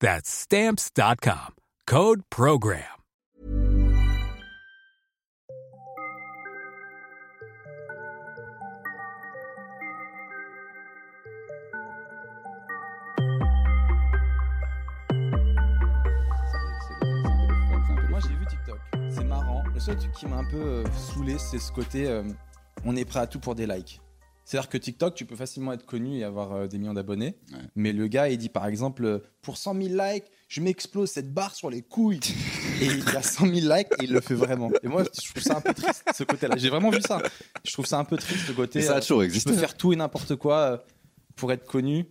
That's Stamps.com. Code PROGRAM. Moi j'ai vu TikTok, c'est marrant. Le seul truc qui m'a un peu euh, saoulé, c'est ce côté euh, on est prêt à tout pour des likes. C'est-à-dire que TikTok, tu peux facilement être connu et avoir euh, des millions d'abonnés. Ouais. Mais le gars, il dit par exemple, euh, pour 100 000 likes, je m'explose cette barre sur les couilles. et il a 100 000 likes et il le fait vraiment. Et moi, je trouve ça un peu triste, ce côté-là. J'ai vraiment vu ça. Je trouve ça un peu triste, ce côté. Mais ça a euh, toujours existé. peux faire tout et n'importe quoi pour être connu.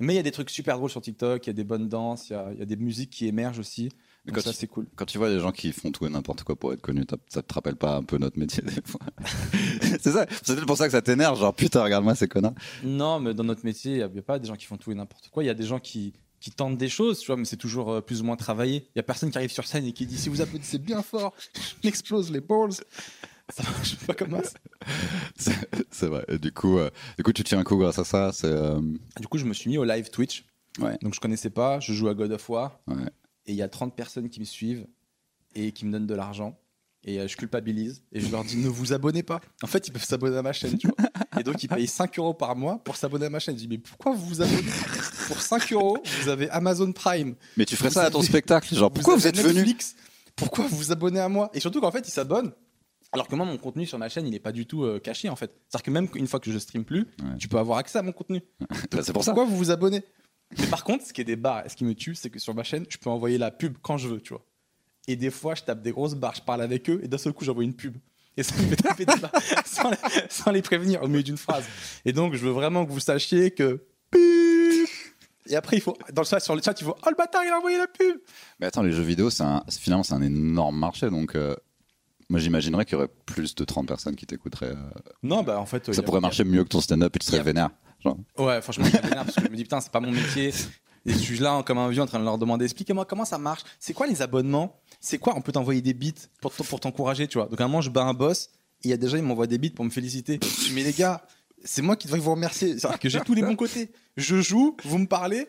Mais il y a des trucs super drôles sur TikTok, il y a des bonnes danses, y il y a des musiques qui émergent aussi. Mais quand ça, c'est cool. Quand tu vois des gens qui font tout et n'importe quoi pour être connus, ça te rappelle pas un peu notre métier des fois C'est ça, c'est peut-être pour ça que ça t'énerve, genre putain, regarde-moi ces connards. Non, mais dans notre métier, il n'y a, pas des gens qui font tout et n'importe quoi. Il y a des gens qui, qui tentent des choses, tu vois, mais c'est toujours euh, plus ou moins travaillé. Il n'y a personne qui arrive sur scène et qui dit si vous applaudissez bien fort, je m'explose les balls. Ça marche pas comme ça. C'est vrai. Et du coup, euh, du coup, tu tiens un coup grâce à ça. Euh, Du coup, je me suis mis au live Twitch. Ouais. Donc, je connaissais pas. Je joue à God of War. Ouais. Et il y a 30 personnes qui me suivent et qui me donnent de l'argent. Et euh, je culpabilise. Et je leur dis ne vous abonnez pas. En fait, ils peuvent s'abonner à ma chaîne, tu vois. Et donc, ils payent 5 euros par mois pour s'abonner à ma chaîne. Je dis mais pourquoi vous vous abonnez? Pour 5 euros, vous avez Amazon Prime. Mais tu ferais Vous ça à ton spectacle, genre pourquoi vous êtes venu? Pourquoi vous vous abonnez à moi? Et surtout qu'en fait, ils s'abonnent. Alors que moi, mon contenu sur ma chaîne, il n'est pas du tout euh, caché en fait. C'est-à-dire que même une fois que je stream plus, Ouais. tu peux avoir accès à mon contenu. Bah, C'est pour ça. Pourquoi vous vous abonnez? Mais par contre, ce qui est des barres, ce qui me tue, c'est que sur ma chaîne, je peux envoyer la pub quand je veux, tu vois. Et des fois, je tape des grosses barres, je parle avec eux, et d'un seul coup, j'envoie une pub. Et ça me fait taper des barres sans, les, sans les prévenir au milieu d'une phrase. Et donc, je veux vraiment que vous sachiez que. Et après, il faut, dans le chat, sur le chat, il faut Oh le bâtard, il a envoyé la pub Mais attends, les jeux vidéo, un- finalement, c'est un énorme marché, donc euh, moi j'imaginerais qu'il y aurait plus de 30 personnes qui t'écouteraient. euh, Non, bah en fait. ça pourrait marcher mieux que ton stand-up et tu serais vénère. Genre. Ouais, franchement, je parce que je me dis, putain, c'est pas mon métier. Et je suis là comme un vieux en train de leur demander, expliquez-moi comment ça marche. C'est quoi les abonnements? C'est quoi? On peut t'envoyer des bits pour, t'encourager, tu vois. Donc à un moment, je bats un boss et il y a des gens, ils m'envoient des bits pour me féliciter. Je dis, mais les gars, c'est moi qui devrais vous remercier. C'est-à-dire que j'ai tous les bons côtés. Je joue, vous me parlez.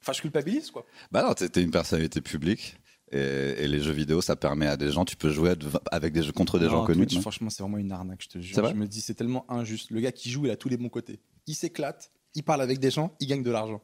Enfin, je culpabilise, quoi. Bah non, t'es une personnalité publique. Et, et les jeux vidéo, ça permet à des gens, tu peux jouer avec des jeux contre des Non, gens connus. Twitch, franchement, c'est vraiment une arnaque, je te jure. Je me dis, c'est tellement injuste. Le gars qui joue, il a tous les bons côtés. Il s'éclate, il parle avec des gens, il gagne de l'argent.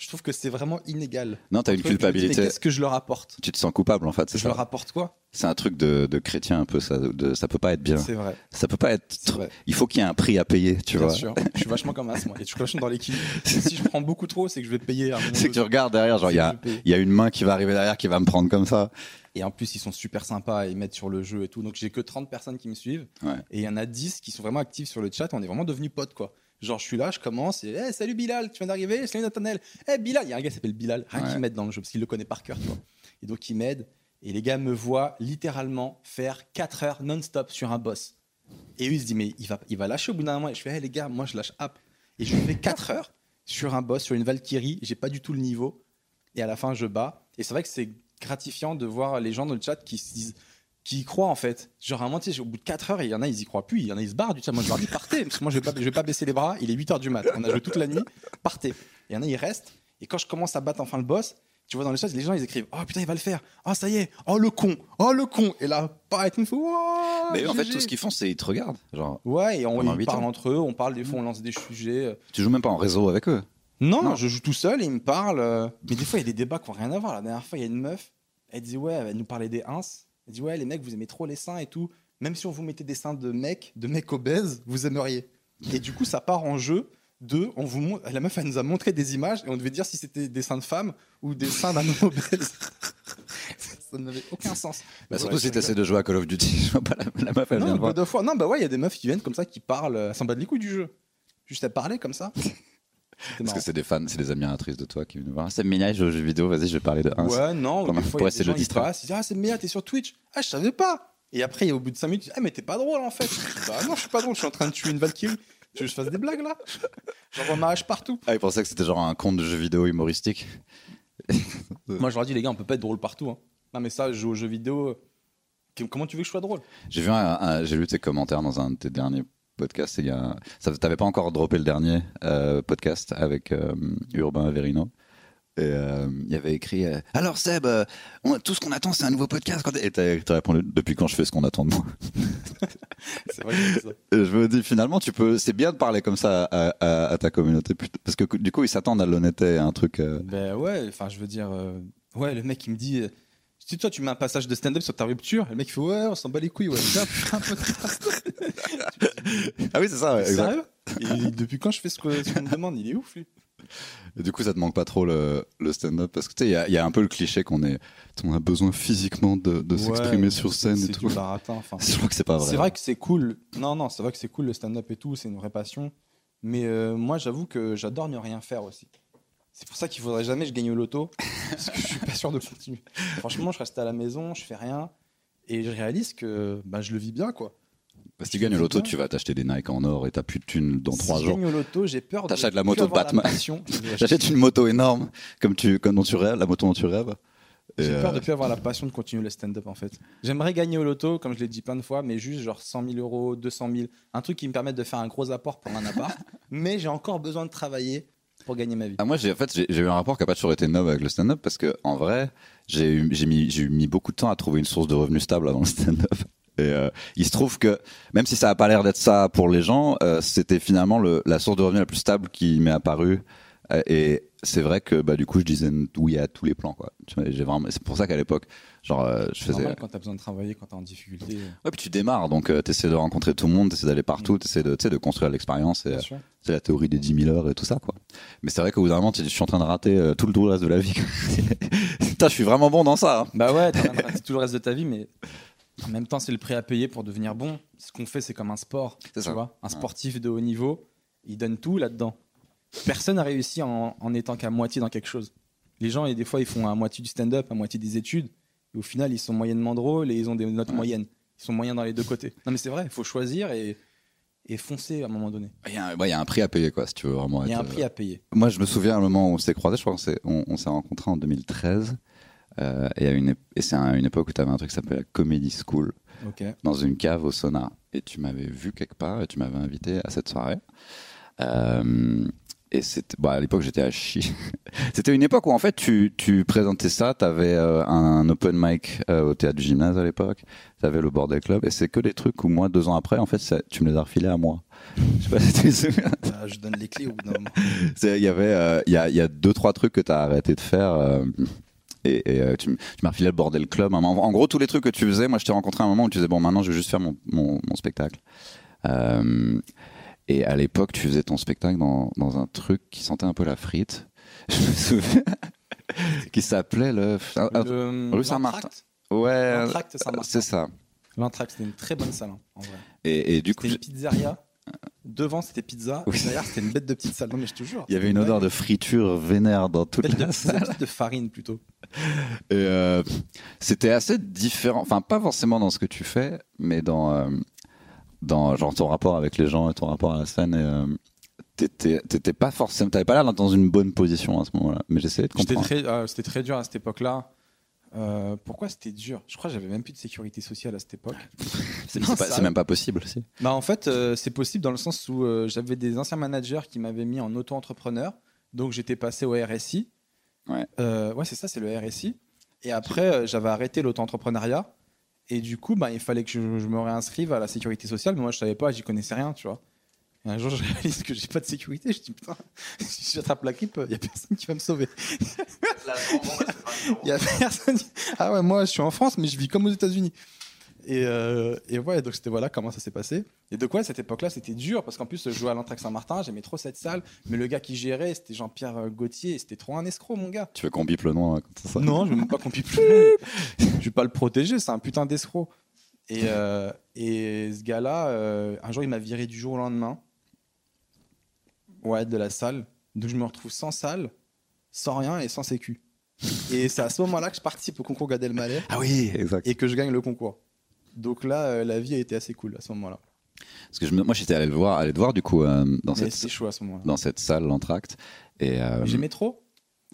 Je trouve que c'est vraiment inégal. Non, t'as une culpabilité. Qu'est-ce que je leur apporte? Tu te sens coupable en fait, c'est Je ça. leur apporte quoi? C'est un truc de, de chrétien un peu, ça, de, ça peut pas être bien. C'est vrai. Ça peut pas être. Vrai. Il faut qu'il y ait un prix à payer, tu Bien vois. sûr. Je suis vachement comme as, moi. Et je suis vachement dans l'équilibre. si je prends beaucoup trop, c'est que je vais payer C'est que tu regardes derrière, genre il y y a une main qui va arriver derrière qui va me prendre comme ça. Et en plus, ils sont super sympas, ils mettent sur le jeu et tout. Donc j'ai que 30 personnes qui me suivent. Ouais. Et il y en a 10 qui sont vraiment actifs sur le chat. On est vraiment devenus potes, quoi. Genre, je suis là, je commence, et hey, salut Bilal, tu viens d'arriver, salut Nathanaël. Hey Bilal, il y a un gars qui s'appelle Bilal, rien Ouais. qui m'aide dans le jeu, parce qu'il le connaît par cœur, tu vois. Et donc, il m'aide, et les gars me voient littéralement faire 4 heures non-stop sur un boss. Et eux, ils se disent, mais il va, il va lâcher au bout d'un moment. Et je fais, hey les gars, moi, je lâche app. Et je fais 4 heures sur un boss, sur une Valkyrie, j'ai pas du tout le niveau. Et à la fin, je bats. Et c'est vrai que c'est gratifiant de voir les gens dans le chat qui se disent, qui y croient en fait. Genre à sais, au bout de 4 heures, il y en a, ils y croient plus, il y en a, ils se barrent du chat. Moi, je leur dis, partez, parce que moi, je vais pas, je vais pas baisser les bras, il est 8 heures du mat, on a joué toute la nuit, partez. Il y en a, ils restent, et quand je commence à battre enfin le boss, tu vois dans le chat, les gens, ils écrivent, oh putain, il va le faire, oh ça y est, oh le con, oh le con, et là, pareil, tout me fait, Wouah, Mais en fait, tout ce qu'ils font, c'est ils te regardent. Genre, Ouais, et on ils parlent ans. entre eux, on parle des fois, on lance des sujets. tu joues même pas en réseau avec eux? Non, Non. je joue tout seul et ils me parlent. euh, Mais des fois, il y a des débats qui n'ont rien à voir. La dernière fois, il y a une meuf, elle disait, ouais, elle nous parlait des ins. Elle dit ouais, les mecs, vous aimez trop les seins et tout. Même si on vous mettait des seins de mecs, de mecs obèses, vous aimeriez. Et du coup, ça part en jeu de, on vous montre, la meuf, elle nous a montré des images et on devait dire si c'était des seins de femmes ou des seins d'un homme obèse. ça n'avait aucun sens. Bah, surtout Ouais, si t'essaies de jouer à Call of Duty. Je vois pas la, la meuf, elle vient non, de voir. God of War. Non, bah ouais, il y a des meufs qui viennent comme ça, qui parlent, elles s'en battent les couilles du jeu. Juste à parler comme ça. Parce que c'est des fans, c'est des admiratrices de toi qui viennent nous voir. C'est Mia, je joue aux jeux vidéo, vas-y, je vais parler de un. Ouais, non, Comme pour essayer de le ils distraire. passent, ils disent Ah, c'est Méa, t'es sur Twitch. Ah, je savais pas. Et après, au bout de 5 minutes, tu dis Ah, mais t'es pas drôle en fait. bah non, je suis pas drôle, je suis en train de tuer une Valkyrie. Tu veux que je fasse des blagues là J'envoie ma hache partout. Ah, il pensait que c'était genre un compte de jeux vidéo humoristique. Moi, je leur dis, les gars, on peut pas être drôle partout. hein. Non, mais ça, je joue aux jeux vidéo. que- Comment tu veux que je sois drôle? J'ai vu, un- un- j'ai lu tes commentaires dans un de tes derniers podcasts. et Il y a, ça, t'avais pas encore droppé le dernier euh, podcast avec euh, Urbain Averino. Et euh, il y avait écrit euh, Alors Seb, on- tout ce qu'on attend, c'est un nouveau podcast. Quand et t'as répondu Depuis quand je fais ce qu'on attend de moi C'est vrai que je dis ça. Et je me dis finalement, tu peux, c'est bien de parler comme ça à, à- à ta communauté, putain, parce que du coup, ils s'attendent à l'honnêteté, à un truc. Ben ouais, enfin, je veux dire. Ouais, le mec, il me dit. Si toi, tu mets un passage de stand-up sur ta rupture, le mec, il fait Ouais, on s'en bat les couilles, ouais. Un podcast. Ah oui, c'est ça. Sérieux? Et depuis quand je fais ce qu'on me demande? Il est ouf, lui. Et du coup, ça te manque pas trop le, le stand-up? Parce que tu sais, il y a- il y, a un peu le cliché qu'on est, on a besoin physiquement de, de s'exprimer Ouais, sur scène et C'est tout. baratin, enfin. Je crois que c'est pas vrai. C'est vrai que c'est cool. Non, non, c'est vrai que c'est cool le stand-up et tout, c'est une vraie passion. Mais euh, moi, j'avoue que j'adore ne rien faire aussi. C'est pour ça qu'il faudrait jamais que je gagne au loto, parce que je suis pas sûr de continuer. Franchement, je reste à la maison, je fais rien, et je réalise que bah, je le vis bien, quoi. Parce que tu gagnes au loto, tu vas t'acheter des Nike en or et t'as plus de thunes dans si trois je jours. gagne au loto, j'ai peur de. T'achètes la plus moto de avoir Batman. passion. J'achète une moto énorme, comme tu, comme dont tu rêves, la moto dont tu rêves. J'ai peur de euh, plus avoir la passion de continuer le stand-up en fait. J'aimerais gagner au loto, comme je l'ai dit plein de fois, mais juste genre 100 000 euros, 200 000, un truc qui me permette de faire un gros apport pour un appart. mais j'ai encore besoin de travailler pour gagner ma vie. Ah, moi, en fait, j'ai eu un rapport qui a pas toujours été noble avec le stand-up parce que en vrai, j'ai mis, mis beaucoup de temps à trouver une source de revenus stable avant le stand-up. Et euh, il se trouve que même si ça a pas l'air d'être ça pour les gens, euh, c'était finalement le, la source de revenus la plus stable qui m'est apparue. Euh, et c'est vrai que bah du coup, je disais oui à tous les plans quoi. Tu vois, J'ai vraiment, c'est pour ça qu'à l'époque, genre, je faisais. normal quand t'as besoin de travailler, quand t'es en difficulté. Ouais, puis tu démarres, donc tu t'essaies de rencontrer tout le monde, t'essaies d'aller partout, t'essaies de, tu de construire l'expérience. Et, c'est la théorie des 10 000 heures et tout ça, quoi. Mais c'est vrai qu'au bout d'un moment, tu je suis en train de rater tout, le, reste de la vie. Putain, je suis vraiment bon dans ça. hein. Bah ouais, raté tout le reste de ta vie, mais en même temps, c'est le prix à payer pour devenir bon. Ce qu'on fait, c'est comme un sport. C'est Tu ça. vois, un sportif de haut niveau, il donne tout là-dedans. Personne n'a réussi en, en étant qu'à moitié dans quelque chose. Les gens, et des fois, ils font à moitié du stand-up, à moitié des études, et au final, ils sont moyennement drôles et ils ont des notes Ouais. moyennes. Ils sont moyens dans les deux côtés. Non, mais c'est vrai, il faut choisir et, et foncer à un moment donné. Il y, a un, ouais, il y a un prix à payer, quoi, si tu veux vraiment Il y a être, un prix à payer. euh, Moi, je me souviens à un moment où on s'est croisés, je crois qu'on s'est, on, on s'est rencontrés en 2013. Euh, et, à une, ép- et c'est à une époque où tu avais un truc qui s'appelait la Comedy School, dans une cave au sauna. Et tu m'avais vu quelque part et tu m'avais invité à cette soirée. Euh, et c'était, bah, à l'époque, j'étais à Chi. c'était une époque où, en fait, tu, tu présentais ça, t'avais euh, un open mic au théâtre du gymnase à l'époque, t'avais le Bordel Club, et c'est que des trucs où moi, deux ans après, en fait, ça- tu me les as refilés à moi. Je sais pas si tu souviens. Bah, je donne les clés au bout d'un moment. C'est- Il y avait, il y, a, il y a deux, trois trucs que t'as arrêté de faire. Euh, et, et, euh, tu, m'as refilé le bordel club. En, en gros, tous les trucs que tu faisais, moi, je t'ai rencontré à un moment où tu disais bon, maintenant, je vais juste faire mon, mon, mon spectacle. Euh, et à l'époque, tu faisais ton spectacle dans, dans un truc qui sentait un peu la frite. Je me souviens. qui s'appelait le. Le- rue Saint-Martin. ouais, Saint-Martin. c'est ça. L'entracte, c'était une très bonne salle, hein, en vrai. Et, et du coup, C'était une pizzeria. Devant, c'était pizza. Oui. Et derrière, c'était une bête de petite salle. Non, mais je te jure. il y avait une odeur de friture vénère dans toute Bête de, la salle. de farine plutôt. Et euh, c'était assez différent, enfin pas forcément dans ce que tu fais, mais dans, euh, dans genre ton rapport avec les gens et ton rapport à la scène. Et, euh, t'étais, t'étais pas forcément, t'avais pas l'air d'être dans une bonne position à ce moment-là. Mais j'essayais de comprendre. très, euh, C'était très dur à cette époque-là. Euh, pourquoi c'était dur? Je crois que j'avais même plus de sécurité sociale à cette époque. C'est, ça- même pas possible. Si. Bah en fait, euh, c'est possible dans le sens où euh, j'avais des anciens managers qui m'avaient mis en auto-entrepreneur. Donc j'étais passé au RSI. Ouais. Ouais, c'est ça, c'est le RSI. Et après, j'avais arrêté l'auto-entrepreneuriat. Et du coup, bah, il fallait que je, je me réinscrive à la sécurité sociale. Mais moi, je savais pas, j'y connaissais rien, tu vois. Et un jour, je réalise que j'ai pas de sécurité. Je dis, putain, si j'attrape la grippe, il y a personne qui va me sauver. Il y a personne. Ah ouais, moi, je suis en France, mais je vis comme aux États-Unis. Et, euh, et ouais, donc c'était voilà comment ça s'est passé. Et de quoi cette époque-là, c'était dur parce qu'en plus, je jouais à l'Entraque Saint-Martin, j'aimais trop cette salle, mais le gars qui gérait, c'était Jean-Pierre euh, Gauthier, c'était trop un escroc, mon gars. Tu veux qu'on bip le nom hein, comme ça Non, je veux même pas qu'on pipe plus. je vais pas le protéger, c'est un putain d'escroc. Et, euh, et ce gars-là, euh, un jour, il m'a viré du jour au lendemain. Ouais, de la salle. Donc je me retrouve sans salle, sans rien et sans sécu. Et c'est à ce moment-là que je participe au concours Gad Elmaleh Ah oui, exact. et que je gagne le concours. Donc là, euh, la vie a été assez cool à ce moment-là. Parce que je me- moi, j'étais allé le voir, allé te voir du coup euh, dans Mais cette c'est chaud à ce moment-là. dans cette salle, l'entracte. Et euh, J'aimais trop.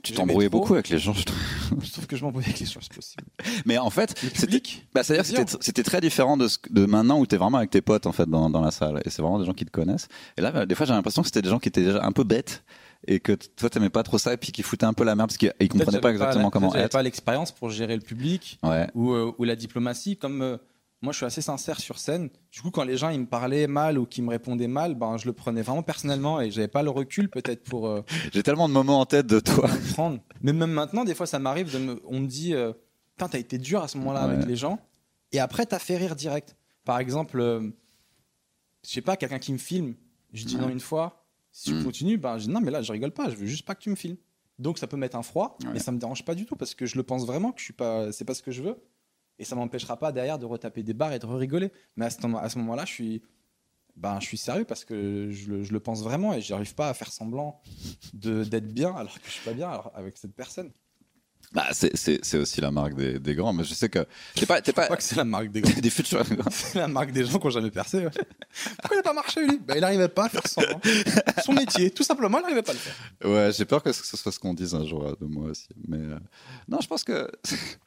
Tu t'embrouillais beaucoup avec les gens. je trouve. Je trouve que je m'embrouillais avec les choses possibles. Mais en fait, Le c'était public Bah, c'est-à-dire que C'est c'était, très différent de, ce, que- de maintenant où t'es vraiment avec tes potes en fait dans, dans la salle et c'est vraiment des gens qui te connaissent. Et là, bah, des fois, j'ai l'impression que c'était des gens qui étaient déjà un peu bêtes et que toi t'aimais pas trop ça et puis qui foutaient un peu la merde parce qu'ils ils comprenaient pas exactement la- comment être. pas l'expérience pour gérer le public. Ouais. ou, euh, ou la diplomatie. Comme euh, moi, je suis assez sincère sur scène. Du coup, quand les gens ils me parlaient mal ou qui me répondaient mal, ben, je le prenais vraiment personnellement et j'avais pas le recul peut-être pour euh, J'ai tellement de moments en tête de toi. Mais même maintenant, des fois, ça m'arrive de me, on me dit, euh, putain, t'as été dur à ce moment-là Ouais. avec les gens, et après, t'as fait rire direct. Par exemple, euh, je sais pas, quelqu'un qui me filme, je dis Ouais. non une fois. Si tu Mm. continues, ben, je dis non, mais là, je rigole pas. Je veux juste pas que tu me filmes. Donc, ça peut mettre un froid, Ouais. mais ça me dérange pas du tout parce que je le pense vraiment que je suis pas, c'est pas ce que je veux. Et ça m'empêchera pas derrière de retaper des barres et de rigoler. Mais à ce, moment- à ce moment-là, je suis, ben, je suis sérieux parce que je le, je le pense vraiment et j'arrive pas à faire semblant d'être bien alors que je suis pas bien alors, avec cette personne. Bah, c'est, aussi la marque des, des grands. Mais je sais que t'es pas, Je crois pas, pas que c'est la marque des grands. des futurs. C'est la marque des gens qui ont jamais percé. ouais. Pourquoi il a pas marché lui? Ben, Il arrivait pas à faire semblant. Son métier, tout simplement, il n'arrivait pas à le faire. Ouais, j'ai peur que ce soit ce qu'on dise un jour de moi aussi. Mais euh, non, je pense que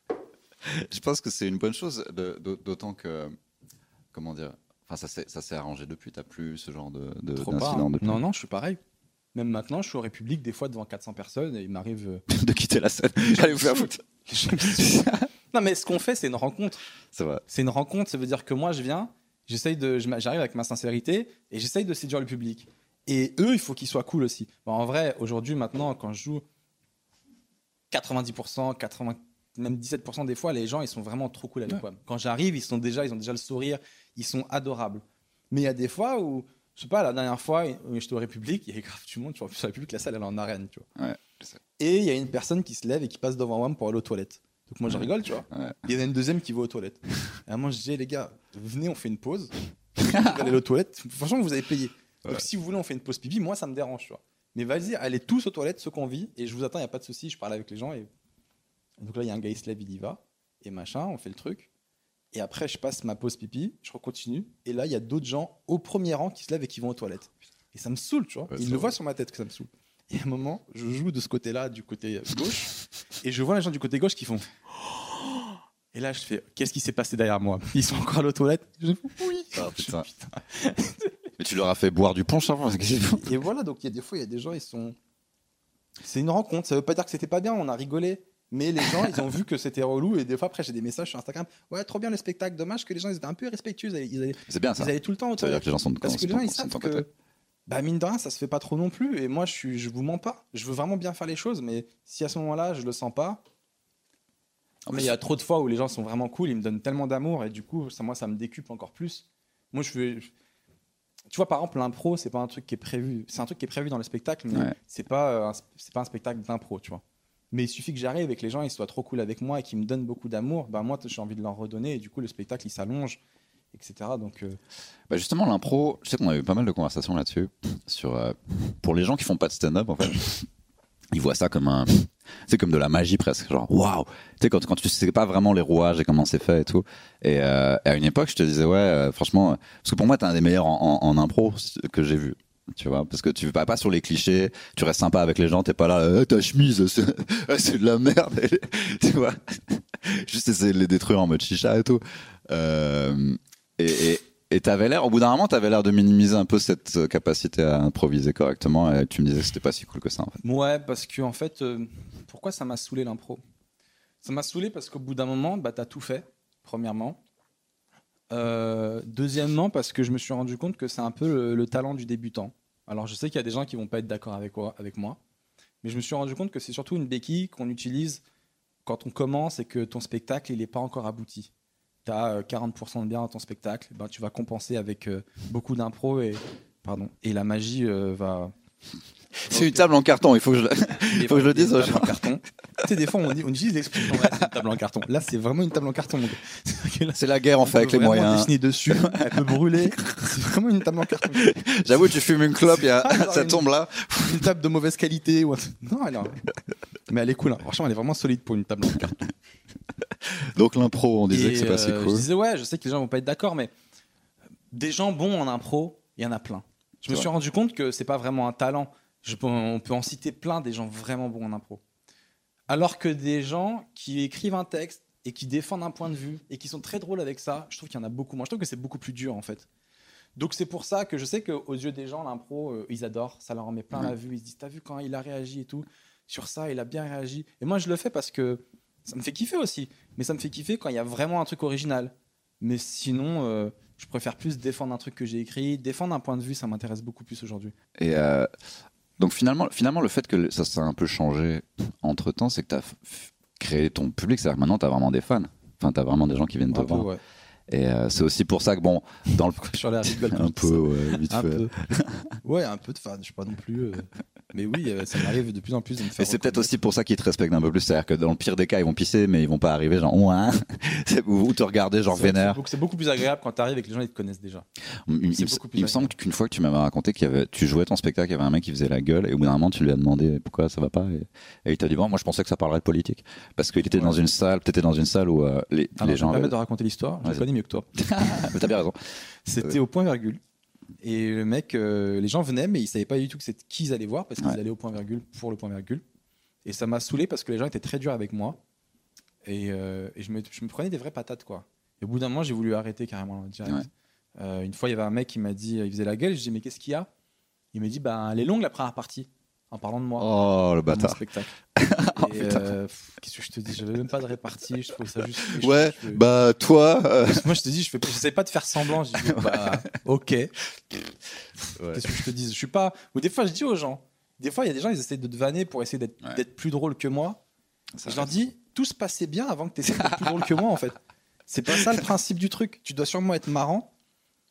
je pense que c'est une bonne chose, d'autant que comment dire. Enfin, ça s'est arrangé depuis. T'as plus ce genre de d'incident hein. depuis. Non, non, je suis pareil. Même maintenant, je suis au République, des fois devant 400 personnes, et il m'arrive. euh, de quitter la scène. Allez vous faire foutre. non, mais ce qu'on fait, c'est une rencontre. C'est vrai. C'est une rencontre, ça veut dire que moi, je viens, j'essaye de, j'arrive avec ma sincérité, et j'essaye de séduire le public. Et eux, il faut qu'ils soient cool aussi. Bon, en vrai, aujourd'hui, maintenant, quand je joue, 90%, 80, même 17% des fois, les gens, ils sont vraiment trop cool avec Ouais. moi. Quand j'arrive, ils sont déjà, ils ont déjà le sourire, ils sont adorables. Mais il y a des fois où, je sais pas, la dernière fois, j'étais au République, il y avait grave du monde, tu vois, sur la République, la salle, elle est en arène, tu vois. Ouais. Et il y a une personne qui se lève et qui passe devant moi pour aller aux toilettes. Donc moi, je rigole, tu vois. Ouais. Il y en a une deuxième qui va aux toilettes. Et à moment, je dis, les gars, venez, on fait une pause. Vous allez aller aux toilettes. Franchement, vous avez payé. Donc si vous voulez, on fait une pause pipi. Moi, ça me dérange, tu vois. Mais vas-y, allez tous aux toilettes, ceux qu'on vit. Et je vous attends, il n'y a pas de souci. Je parle avec les gens. Et... Donc là, il y a un gars, il se lève, il y va. Et machin, on fait le truc. Et après, je passe ma pause pipi, je continue. Et là, il y a d'autres gens au premier rang qui se lèvent et qui vont aux toilettes. Et ça me saoule, tu vois. Ouais, Ils c'est le voient sur ma tête que ça me saoule. Et à un moment, je joue de ce côté-là, du côté gauche. et je vois les gens du côté gauche qui font. Et là, je fais, qu'est-ce qui s'est passé derrière moi? Ils sont encore allés aux toilettes Je fais, oui. Ah, putain. putain. Mais tu leur as fait boire du punch avant. Et voilà, donc il y a des fois, il y a des gens, ils sont. C'est une rencontre. Ça veut pas dire que c'était pas bien, on a rigolé. Mais les gens, ils ont vu que c'était relou. Et des fois, après, j'ai des messages sur Instagram. Ouais, trop bien le spectacle. Dommage que les gens, ils étaient un peu irrespectueux. Ils allaient, C'est bien ça. ils allaient tout le temps aux Ça veut dire que les gens sont de Parce que les gens, ils savent que. Bah, mine de rien, ça se fait pas trop non plus. Et moi, je, suis, je vous mens pas. Je veux vraiment bien faire les choses. Mais si à ce moment-là, je le sens pas. En Mais il y a trop de fois où les gens sont vraiment cool. Ils me donnent tellement d'amour. Et du coup, ça, moi, ça me décupe encore plus. Moi, je veux. Tu vois, par exemple, l'impro, c'est pas un truc qui est prévu. C'est un truc qui est prévu dans le spectacle, mais Ouais. c'est pas, euh, un- c'est pas un spectacle d'impro, tu vois. Mais il suffit que j'arrive et que les gens ils soient trop cool avec moi et qu'ils me donnent beaucoup d'amour. Bah moi, j'ai envie de leur redonner et du coup, le spectacle il s'allonge, etc. Donc, euh, Bah justement, l'impro, je sais qu'on a eu pas mal de conversations là-dessus. Sur, euh, pour les gens qui font pas de stand-up, en fait, ils voient ça comme un. C'est comme de la magie presque. Genre, waouh! Tu sais, quand, quand tu sais pas vraiment les rouages et comment c'est fait et tout. Et euh, à une époque, je te disais, ouais, franchement, parce que pour moi, t'es un des meilleurs en, en, en impro que j'ai vu. Tu vois, parce que tu vas pas sur les clichés, tu restes sympa avec les gens, t'es pas là, euh, ta chemise, c'est de la merde, tu vois. Juste essayer de les détruire en mode chicha et tout. Euh, et, t'avais l'air, au bout d'un moment, t'avais l'air de minimiser un peu cette capacité à improviser correctement et tu me disais que c'était pas si cool que ça en fait. ouais, parce que en fait, euh, pourquoi ça m'a saoulé l'impro? Ça m'a saoulé parce qu'au bout d'un moment, bah t'as tout fait, premièrement. Deuxièmement, parce que je me suis rendu compte que c'est un peu le talent du débutant. Alors, je sais qu'il y a des gens qui vont pas être d'accord avec, moi- Mais je me suis rendu compte que c'est surtout une béquille qu'on utilise quand on commence et que ton spectacle, n'est pas encore abouti. Tu as 40% de bien dans ton spectacle, ben, tu vas compenser avec euh, beaucoup d'impro et, et la magie euh, va. C'est une table en carton, il faut que je le, Il faut que je le dise aux gens. en carton. tu sais, des fois, on, dit, on utilise l'expression c'est une table en carton. Là, c'est vraiment une table en carton. C'est la guerre, on fait avec les moyens. dessiner dessus, elle peut brûler. C'est vraiment une table en carton. J'avoue, tu fumes une clope, il y a, genre ça tombe là. Une table de mauvaise qualité. Ou. Non, alors. Mais elle est cool. hein. Franchement, elle est vraiment solide pour une table en carton. Donc l'impro, on disait Et, que c'est pas si euh, cool. Je disais, ouais, je sais que les gens vont pas être d'accord, mais des gens bons en impro, il y en a plein. Je me suis rendu compte que c'est pas vraiment un talent. Je peux- on peut en citer plein des gens vraiment bons en impro. Alors que des gens qui écrivent un texte et qui défendent un point de vue et qui sont très drôles avec ça, je trouve qu'il y en a beaucoup moins. Je trouve que c'est beaucoup plus dur en fait. Donc c'est pour ça que je sais qu'aux yeux des gens, l'impro, euh, ils adorent, ça leur en met plein la vue. Ils se disent, t'as vu quand il a réagi et tout? Sur ça, il a bien réagi. Et moi, je le fais parce que ça me fait kiffer aussi. Mais ça me fait kiffer quand il y a vraiment un truc original. Mais sinon, euh, je préfère plus défendre un truc que j'ai écrit. Défendre un point de vue, ça m'intéresse beaucoup plus aujourd'hui. Et euh, donc finalement, finalement, le fait que ça s'est un peu changé entre temps, c'est que tu as créé ton public. C'est-à-dire que maintenant, tu as vraiment des fans. Enfin, tu as vraiment des gens qui viennent te voir. ouais. Et euh, c'est aussi pour ça que, bon, dans le. Sur la rigole. un peu, ouais, vite Un fait. peu. Ouais, un peu de fan. Je suis pas non plus. euh, Mais oui, euh, ça m'arrive de plus en plus de me faire. Et c'est peut-être aussi pour ça qu'ils te respectent un peu plus. C'est-à-dire que dans le pire des cas, ils vont pisser, mais ils vont pas arriver genre, ouin, ou, te regarder genre vénère. c'est beaucoup- C'est beaucoup plus agréable quand t'arrives et que les gens ils te connaissent déjà. Il, il- C'est il- beaucoup plus il me semble qu'une fois que tu m'avais raconté qu'il y avait, tu jouais ton spectacle, il y avait un mec qui faisait la gueule, et au bout d'un moment, tu lui as demandé pourquoi ça va pas, et, et il t'a dit bon, moi je pensais que ça parlerait de politique, parce qu'il était Ouais. dans une salle, t'étais dans une salle où euh, les, Alors, les je vais gens. me permettre avaient- de raconter l'histoire. Je connais mieux que toi. Mais T'as bien raison. C'était au point virgule. Et le mec, euh, les gens venaient, mais ils savaient pas du tout que c'était qui ils allaient voir parce qu'ils Ouais. allaient au point virgule pour le point virgule. Et ça m'a saoulé parce que les gens étaient très durs avec moi. Et, euh, et je, me, je me prenais des vraies patates, quoi. Et au bout d'un moment, j'ai voulu arrêter carrément le direct. Ouais. Euh, une fois, il y avait un mec qui m'a dit, il faisait la gueule. Je dis, mais qu'est-ce qu'il y a? Il m'a dit, bah, elle est longue la première partie, en parlant de moi. Oh le bâtard. spectacle. Oh, euh, qu'est-ce que je te dis? J'avais même pas de répartie. Je trouvais ça juste. Ouais, je- bah toi. euh, moi, je te dis, je fais, j'essaie pas de faire semblant. Je dis, bah, ok. Qu'est-ce que je te dis? Je suis pas. Ou des fois, je dis aux gens. Des fois, il y a des gens, ils essaient de te vanner pour essayer d'être Ouais. plus drôle que moi. ça je leur dis, tout se passait bien avant que tu essaies d'être plus drôle que moi, en fait. C'est pas ça le principe du truc. Tu dois sûrement être marrant.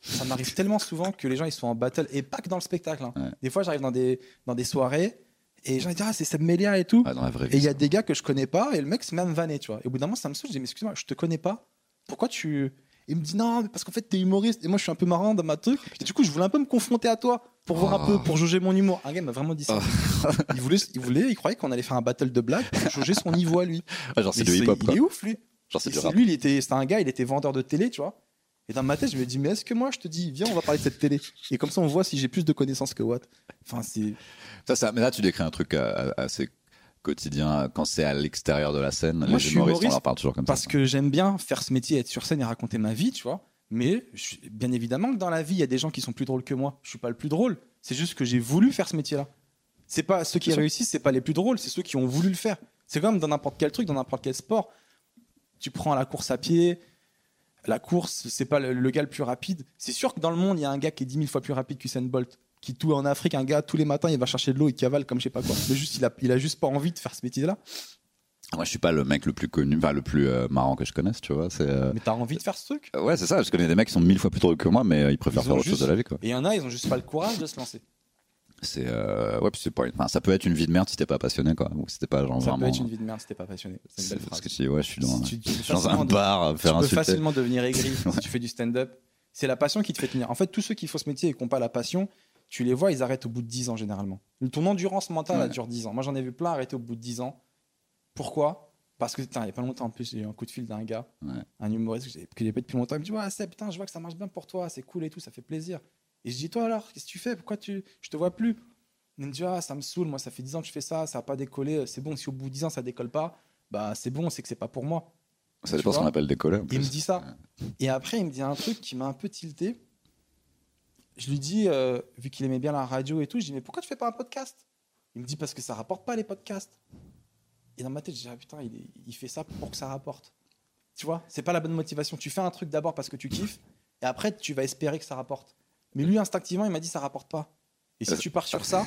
Ça m'arrive tellement souvent que les gens ils sont en battle et pas que dans le spectacle. hein. Ouais. Des fois, j'arrive dans des, dans des soirées et les gens ils disent Ah, c'est Seb Melia et tout. Ouais, dans la vraie Et il y a des gars que je connais pas et le mec se met à me vanner, tu vois. Et au bout d'un moment, ça me saoule. Je dis, mais excuse-moi, je te connais pas. Pourquoi tu. Il me dit, non, mais parce qu'en fait, t'es humoriste et moi, je suis un peu marrant dans ma truc. Et du coup, je voulais un peu me confronter à toi pour voir un Oh. peu, pour jauger mon humour. Un gars m'a vraiment dit ça. il, voulait, il voulait, il croyait qu'on allait faire un battle de blagues pour jauger son niveau à lui. Ouais, genre c'est Mais du hip-hop il est ouf, lui. Genre c'est du rap. lui, il était, c'était un gars, il était vendeur de télé, tu vois. Et dans ma tête, je me dis, mais est-ce que moi, je te dis, viens, on va parler de cette télé. Et comme ça, on voit si j'ai plus de connaissances que Watt. Enfin, c'est. Ça, ça- mais là tu décris un truc euh, assez quotidien quand c'est à l'extérieur de la scène. Moi, les je suis humoristes, on leur parle toujours comme Parce ça. que j'aime bien faire ce métier, être sur scène et raconter ma vie, tu vois. Mais je- bien évidemment que dans la vie, il y a des gens qui sont plus drôles que moi. Je suis pas le plus drôle. C'est juste que j'ai voulu faire ce métier-là. C'est pas ceux qui réussissent, c'est pas les plus drôles, c'est ceux qui ont voulu le faire. C'est comme dans n'importe quel truc, dans n'importe quel sport. Tu prends la course à pied. La course, c'est pas le, le gars le plus rapide. C'est sûr que dans le monde, il y a un gars qui est 10 000 fois plus rapide qu'Usain Bolt. Qui tout en Afrique, un gars tous les matins, il va chercher de l'eau, il cavale comme je sais pas quoi. Mais juste, il a, il a juste pas envie de faire ce métier-là. Moi je suis pas le mec le plus connu, enfin le plus euh, marrant que je connaisse, tu vois. C'est euh, Mais t'as envie de faire ce truc? ouais c'est ça. Je connais des mecs qui sont mille fois plus drôles que moi, mais euh, ils préfèrent Ils faire autre chose de la vie quoi. Et il y en a, ils ont juste pas le courage de se lancer. C'est euh, ouais, puis c'est pas. une- Enfin, ça peut être une vie de merde si t'es pas passionné quoi. Ou si t'es pas genre Ça vraiment. peut être une vie de merde si t'es pas passionné. C'est une belle parce phrase. que tu dis, ouais, je suis dans, Si tu- je suis dans un bar à me faire tu peux facilement devenir aigri si tu fais du stand-up. C'est la passion qui te fait tenir. En fait, tous ceux qui font ce métier et qui n'ont pas la passion, tu les vois, ils arrêtent au bout de 10 ans généralement. Ton endurance mentale, elle Ouais. dure 10 ans. Moi, j'en ai vu plein arrêter au bout de 10 ans. Pourquoi? Parce que, putain, il n'y a pas longtemps en plus, j'ai eu un coup de fil d'un gars, Ouais. un humoriste que j'ai- que j'ai pas depuis longtemps. Il me dit Ouais, c'est putain, je vois que ça marche bien pour toi, c'est cool et tout, ça fait plaisir. Et je dis Toi alors, qu'est-ce que tu fais? Pourquoi tu... je te vois plus? Il me dit Ah, ça me saoule, moi, ça fait 10 ans que je fais ça, ça n'a pas décollé. C'est bon, si au bout de 10 ans ça décolle pas, bah c'est bon, c'est que c'est pas pour moi. Ça dépend ce qu'on appelle décoller. en Il me dit ça. Et après, il me dit un truc qui m'a un peu tilté. Je lui dis, euh, vu qu'il aimait bien la radio et tout, je dis, mais pourquoi tu fais pas un podcast? Il me dit, parce que ça rapporte pas les podcasts. Et dans ma tête, je dis, ah, putain, il, est- il fait ça pour que ça rapporte. Tu vois, c'est pas la bonne motivation. Tu fais un truc d'abord parce que tu kiffes, et après, tu vas espérer que ça rapporte. Mais lui, instinctivement, il m'a dit, ça rapporte pas. Et si tu pars sur ça,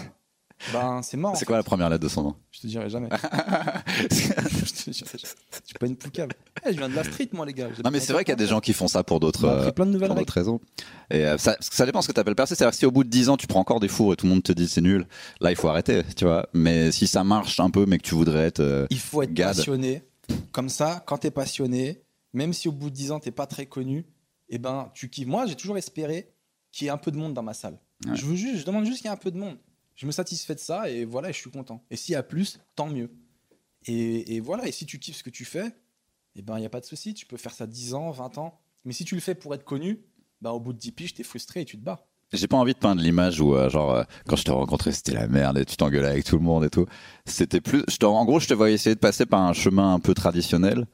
Ben, c'est mort. C'est fait. quoi la première lettre de son nom Je te dirai jamais. je te dirai. Je suis pas une poucave. Eh, je viens de la street, moi, les gars. Non, mais c'est vrai qu'il y a des gens qui font ça pour d'autres euh, raisons. Et euh, ça, ça dépend ce que tu appelles percer. C'est-à-dire que si au bout de 10 ans, tu prends encore des fours et tout le monde te dit c'est nul, là, il faut arrêter, tu vois. Mais si ça marche un peu, mais que tu voudrais être. euh, Il faut être Gad. passionné. Comme ça, quand t'es passionné, même si au bout de 10 ans, t'es pas très connu, eh ben, tu kiffes. Moi, j'ai toujours espéré qu'il y ait un peu de monde dans ma salle. Ouais. Je veux juste, je demande juste qu'il y ait un peu de monde. Je me satisfais de ça et voilà, je suis content. Et s'il y a plus, tant mieux. Et, et voilà, et si tu kiffes ce que tu fais, eh ben, il n'y a pas de souci. Tu peux faire ça 10 ans, 20 ans. Mais si tu le fais pour être connu, ben, au bout de 10 piges, t'es frustré et tu te bats. J'ai pas envie de peindre l'image où, euh, genre, euh, quand je t'ai rencontré, c'était la merde et tu t'engueulais avec tout le monde et tout. C'était plus. Je en gros, je te voyais essayer de passer par un chemin un peu traditionnel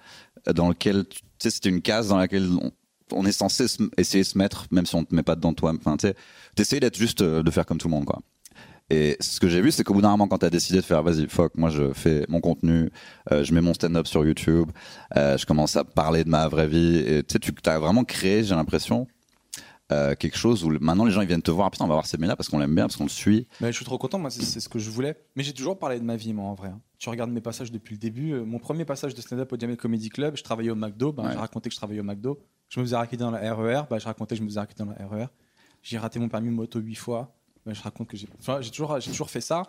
euh, dans lequel, tu sais, c'était une case dans laquelle on, on est censé essayer de se mettre, même si on te met pas dedans toi. Enfin, tu sais, t'essayes d'être juste, euh, de faire comme tout le monde, quoi. Et ce que j'ai vu, c'est qu'au bout d'un moment, quand t'as décidé de faire, vas-y, fuck, moi je fais mon contenu, euh, je mets mon stand-up sur YouTube, euh, je commence à parler de ma vraie vie, et tu sais, tu as vraiment créé, j'ai l'impression, euh, quelque chose où le- maintenant les gens ils viennent te voir, putain, on va voir ces là parce qu'on l'aime bien, parce qu'on le suit. Mais je suis trop content, moi, c'est- ce que je voulais. Mais j'ai toujours parlé de ma vie, moi, en vrai. hein. Tu regardes mes passages depuis le début. mon premier passage de stand-up au Jamel Comedy Club, je travaillais au McDo. Ben, Ouais. J'ai raconté que je travaillais au McDo. Je me faisais raqueter dans la RER. Ben, je racontais que je me faisais raqueter dans la RER. J'ai raté mon permis moto huit fois. Ben, je raconte que j'ai. Enfin, toujours, j'ai toujours fait ça.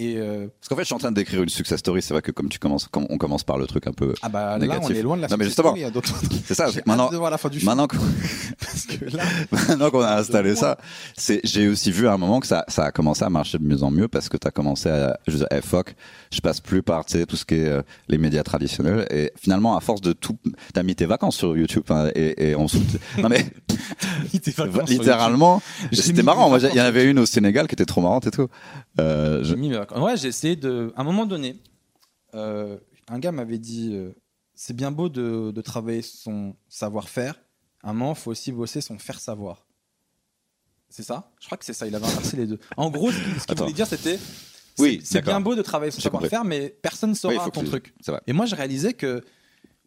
Et euh, Parce qu'en fait, je suis en train de décrire une success story. C'est vrai que comme tu commences, comme on commence par le truc un peu. ah bah là, Négatif. on est loin de la Non, mais justement, hein, C'est ça. Maintenant, de la fin du maintenant qu'on là, a installé ça, c'est j'ai aussi vu à un moment que ça, ça a commencé à marcher de mieux en mieux parce que tu as commencé à je disais, eh, fuck, je passe plus par tu sais, tout ce qui est euh, les médias traditionnels et finalement à force de tout t'as mis tes vacances sur YouTube hein, et, et on se- non mais littéralement c'était marrant il y en avait une au Sénégal qui était trop marrante et tout euh, je- mis mes. Ouais, j'ai essayé de. À un moment donné, euh, un gars m'avait dit euh, c'est bien beau de, de travailler son savoir-faire. À un moment, il faut aussi bosser son faire savoir. C'est ça? Je crois que c'est ça. Il avait inversé les deux. En gros, ce qu'il voulait dire, c'était Oui, c'est bien beau de travailler son savoir-faire, mais personne ne saura ton truc. Et moi, je réalisais que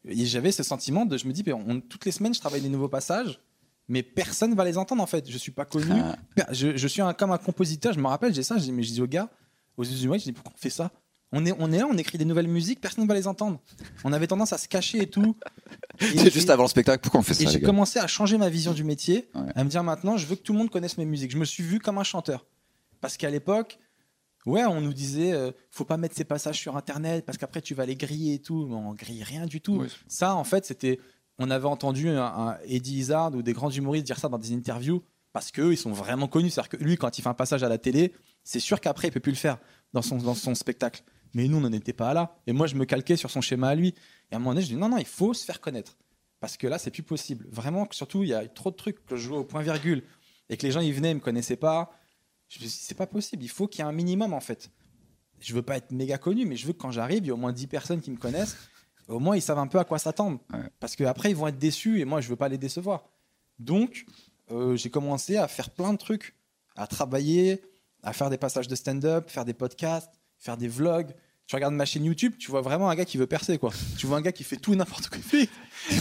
j'avais ce sentiment de. Je me dis, mais on- toutes les semaines, je travaille des nouveaux passages, mais personne va les entendre en fait. Je suis pas connu. Ah. Je, je suis un, comme un compositeur, je me rappelle, j'ai ça, mais je dis aux gars, aux Usuais, je dis pourquoi on fait ça? On est, on est là, on écrit des nouvelles musiques, personne ne va les entendre. On avait tendance à se cacher et tout. Et, c'est juste avant le spectacle pourquoi on fait et ça j'ai les gars? commencé à changer ma vision du métier, Ouais. à me dire maintenant, je veux que tout le monde connaisse mes musiques. Je me suis vu comme un chanteur. Parce qu'à l'époque, ouais, on nous disait, euh, faut pas mettre ces passages sur Internet parce qu'après tu vas les griller et tout. Mais on grille rien du tout. Ça, en fait, c'était. On avait entendu un, un Eddie Izzard ou des grands humoristes dire ça dans des interviews parce qu'eux, ils sont vraiment connus. C'est-à-dire que lui, quand il fait un passage à la télé, c'est sûr qu'après, il peut plus le faire dans son, dans son spectacle. Mais nous, on n'en était pas là. Et moi, je me calquais sur son schéma à lui. Et à un moment donné, je dis non, non, il faut se faire connaître. Parce que là, c'est plus possible. Vraiment, surtout, il y a trop de trucs que je jouais au point-virgule et que les gens, ils venaient, ils me connaissaient pas. Je me suis dit, c'est pas possible. Il faut qu'il y ait un minimum, en fait. Je veux pas être méga connu, mais je veux que quand j'arrive, il y ait au moins 10 personnes qui me connaissent. Au moins, ils savent un peu à quoi s'attendre. Ouais. Parce qu'après, ils vont être déçus et moi, je veux pas les décevoir. Donc, euh, j'ai commencé à faire plein de trucs, à travailler, à faire des passages de stand-up, faire des podcasts, faire des vlogs. Tu regardes ma chaîne YouTube, tu vois vraiment un gars qui veut percer, quoi. Tu vois un gars qui fait tout n'importe quoi.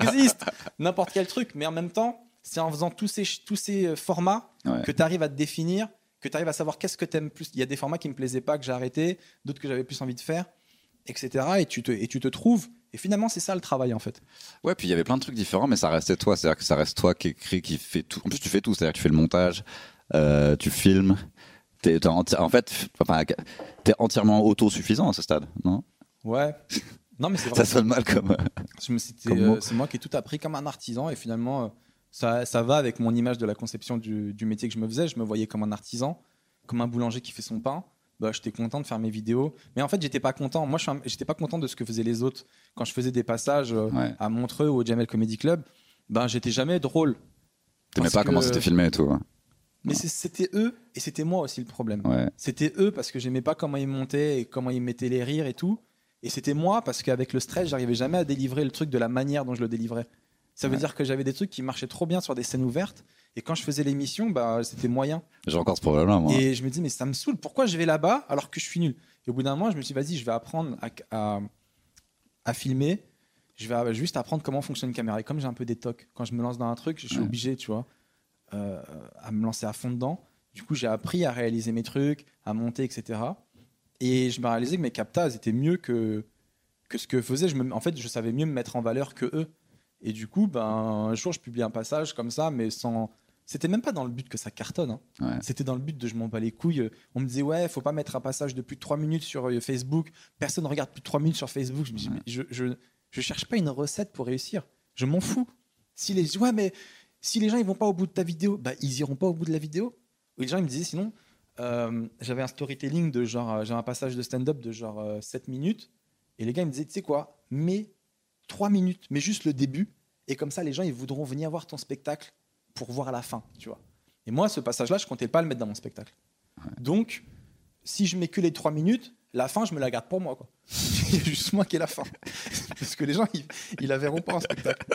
J'existe, n'importe quel truc. Mais en même temps, c'est en faisant tous ces, tous ces euh, formats Ouais. que tu arrives à te définir, que tu arrives à savoir qu'est-ce que tu aimes plus. Il y a des formats qui me plaisaient pas, que j'ai arrêté, d'autres que j'avais plus envie de faire, etc. Et tu te, et tu te trouves. Et finalement, c'est ça le travail, en fait. Ouais, puis il y avait plein de trucs différents, mais ça restait toi. C'est-à-dire que ça reste toi qui écrit, qui fait tout. En plus, tu fais tout. C'est-à-dire que tu fais le montage, euh, tu filmes. Enti- en fait, enfin, t'es entièrement autosuffisant à ce stade, non? Ouais. Non, mais c'est. Ça sonne mal comme. euh, euh, c'est moi qui ai tout appris comme un artisan et finalement ça, ça va avec mon image de la conception du, du métier que je me faisais. Je me voyais comme un artisan, comme un boulanger qui fait son pain. Bah, j'étais content de faire mes vidéos, mais en fait j'étais pas content. Moi, j'étais pas content de ce que faisaient les autres quand je faisais des passages euh, Ouais. à Montreux ou au Jamel Comedy Club. Ben j'étais jamais drôle. T'aimais Parce pas comment c'était filmé et tout. hein. Mais c'était eux et c'était moi aussi le problème. Ouais. C'était eux parce que j'aimais pas comment ils montaient et comment ils mettaient les rires et tout. Et c'était moi parce qu'avec le stress, j'arrivais jamais à délivrer le truc de la manière dont je le délivrais. Ça veut Ouais. dire que j'avais des trucs qui marchaient trop bien sur des scènes ouvertes. Et quand je faisais l'émission, bah, c'était moyen. J'ai encore ce problème-là, moi. Et je me dis, mais ça me saoule. Pourquoi je vais là-bas alors que je suis nul? Et au bout d'un moment, je me suis dit, vas-y, je vais apprendre à, à, à filmer. Je vais juste apprendre comment fonctionne une caméra. Et comme j'ai un peu des tocs, quand je me lance dans un truc, je suis Ouais. obligé, tu vois, euh, à me lancer à fond dedans. Du coup, j'ai appris à réaliser mes trucs, à monter, etc. Et je me réalisais que mes captas étaient mieux que, que ce que faisais. Je me, en fait, je savais mieux me mettre en valeur que eux. Et du coup, ben, un jour, je publie un passage comme ça, mais sans. C'était même pas dans le but que ça cartonne. hein. Ouais. C'était dans le but de je m'en bats les couilles. On me disait, ouais, faut pas mettre un passage de plus de 3 minutes sur euh, Facebook. Personne ne regarde plus de 3 minutes sur Facebook. Je me dis, mais je, je, je cherche pas une recette pour réussir. Je m'en fous. Si les, ouais, mais si les gens ils vont pas au bout de ta vidéo, bah, ils iront pas au bout de la vidéo. Les gens ils me disaient, sinon, euh, j'avais un storytelling de genre, euh, j'ai un passage de stand-up de genre euh, 7 minutes. Et les gars ils me disaient, tu sais quoi, mets 3 minutes, mais juste le début. Et comme ça, les gens ils voudront venir voir ton spectacle pour voir la fin, tu vois. Et moi, ce passage-là, je comptais pas le mettre dans mon spectacle. Donc, si je mets que les 3 minutes, la fin, je me la garde pour moi. Quoi. Il y a juste moi qui ai la fin. Parce que les gens, ils, ils la verront pas en spectacle.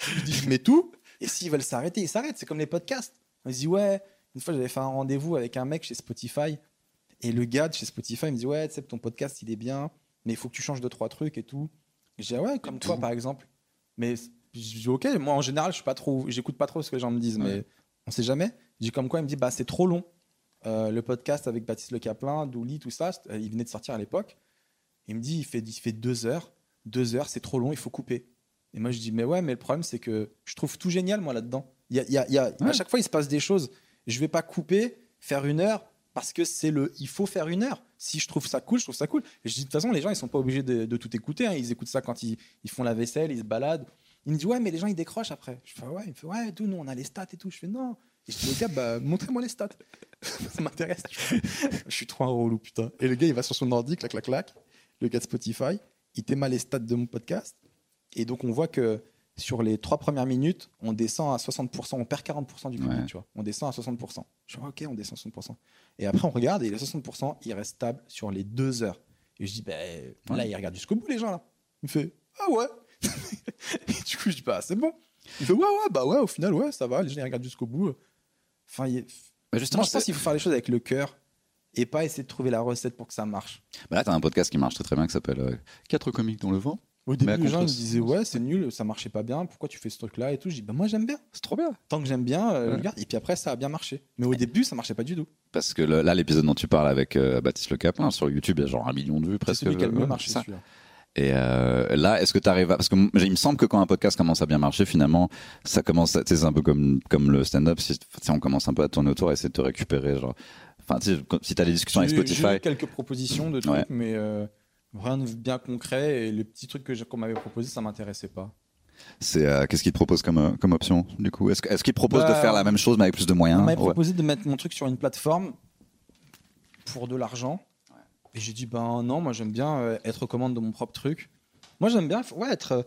Je dis, je mets tout, et s'ils veulent s'arrêter, ils s'arrêtent. C'est comme les podcasts. On se dit, ouais, une fois, j'avais fait un rendez-vous avec un mec chez Spotify, et le gars de chez Spotify il me dit, ouais, tu sais, ton podcast, il est bien, mais il faut que tu changes deux, trois trucs et tout. Et je dis, ah ouais, comme toi, par exemple. Mais je dis, ok, moi, en général, je suis pas trop, j'écoute pas trop ce que les gens me disent, mais on sait jamais. Je dis, comme quoi, il me dit, bah, c'est trop long. Euh, le podcast avec Baptiste Le Caplin, Douli, tout ça, euh, il venait de sortir à l'époque. Il me dit, il fait, il fait deux heures. Deux heures, c'est trop long, il faut couper. Et moi, je dis, mais ouais, mais le problème, c'est que je trouve tout génial, moi, là-dedans. Il y a, il y a- il y a- À chaque fois, il se passe des choses. Je vais pas couper, faire une heure, parce que c'est le. Il faut faire une heure. Si je trouve ça cool, je trouve ça cool. Et je dis, de toute façon, les gens, ils sont pas obligés de, de tout écouter. hein. Ils écoutent ça quand ils, ils font la vaisselle, ils se baladent. Il me dit, ouais, mais les gens, ils décrochent après. Je fais, ouais, il me fait, ouais, tout, nous, on a les stats et tout. Je fais, non. Et je dis, les gars, bah, montrez-moi les stats. ça m'intéresse. je suis trop un relou, putain. Et le gars, il va sur son ordi, clac, clac, clac. Le gars de Spotify, il t'éma les stats de mon podcast. Et donc, on voit que sur les trois premières minutes, on descend à 60%, on perd 40% du public, Ouais. tu vois. On descend à 60%. Je dis, ok, on descend à 60%. Et après, on regarde, et les 60%, ils restent stables sur les deux heures. Et je dis, ben là, ils regardent jusqu'au bout, les gens, là. Il me fait, ah ouais. et du coup, je dis, bah, c'est bon. Il fait, ouais, ouais, bah ouais, au final, ouais, ça va, les gens, ils regardent jusqu'au bout. Enfin, il Bah, justement, Moi, je pense qu'il faut faire les choses avec le cœur et pas essayer de trouver la recette pour que ça marche. bah là, t'as un podcast qui marche très très bien qui s'appelle euh, Quatre comiques dans le vent. Au début, les gens me disaient ouais, c'est nul, ça marchait pas bien, pourquoi tu fais ce truc-là et tout. Je dis bah moi j'aime bien. C'est trop bien. Tant que j'aime bien, euh, Ouais. je garde. Et puis après, ça a bien marché. Mais au début, ça marchait pas du tout. Parce que le- là, l'épisode dont tu parles avec euh, Baptiste Le Caplin sur YouTube, il y a genre un million de vues C'est presque. celui qui a le mieux Ouais, marché. c'est ça. celui-là. Et euh, là, est-ce que tu arrives à... Parce que il me semble que quand un podcast commence à bien marcher, finalement, ça commence à... C'est un peu comme, comme le stand-up, si, on commence un peu à tourner autour, à essayer de te récupérer. Genre... Enfin, si tu as des discussions avec J'ai- J'ai Spotify... eu quelques propositions de trucs, Ouais. mais euh, rien de bien concret. Et les petits trucs que qu'on m'avait proposés, ça m'intéressait pas. C'est euh, Qu'est-ce qu'ils te proposent comme, euh, comme option, du coup? Est-ce est-ce qu'ils proposent de Bah, faire la même chose, mais avec plus de moyens On m'avait Ouais. proposé de mettre mon truc sur une plateforme pour de l'argent. Et j'ai dit, ben non, moi j'aime bien euh, être aux commandes de mon propre truc. Moi j'aime bien ouais, être, euh,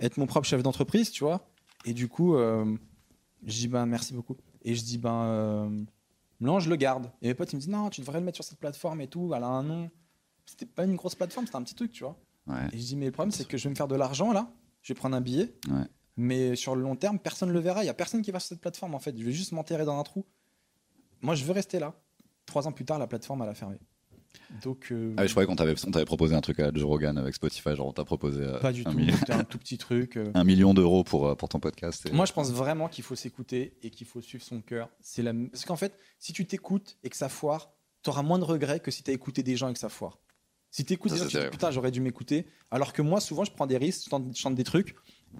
être mon propre chef d'entreprise, tu vois. Et du coup, euh, je dis, ben merci beaucoup. Et je dis, ben euh, non, je le garde. Et mes potes ils me disent, non, tu devrais le mettre sur cette plateforme et tout, elle a un nom. C'était pas une grosse plateforme, c'était un petit truc, tu vois. Ouais. Et je dis, mais le problème, c'est que je vais me faire de l'argent là, je vais prendre un billet, Ouais. mais sur le long terme, personne ne le verra. Il y a personne qui va sur cette plateforme en fait. Je vais juste m'enterrer dans un trou. Moi, je veux rester là. Trois ans plus tard, la plateforme, elle a fermé. Donc, euh, Ah oui, je croyais qu'on t'avait proposé un truc à Joe Rogan avec Spotify, genre on t'a proposé euh, pas du un, tout. million, un tout petit truc. euh. un million d'euros pour, euh, pour ton podcast. et- Moi, je pense vraiment qu'il faut s'écouter et qu'il faut suivre son cœur. C'est la... Parce qu'en fait, si tu t'écoutes et que ça foire, tu auras moins de regrets que si tu as écouté des gens et que ça foire. Si tu écoutes Ça, des gens, c'est tu te dis putain, j'aurais dû m'écouter. Alors que moi, souvent, je prends des risques, je tente- je chante des trucs.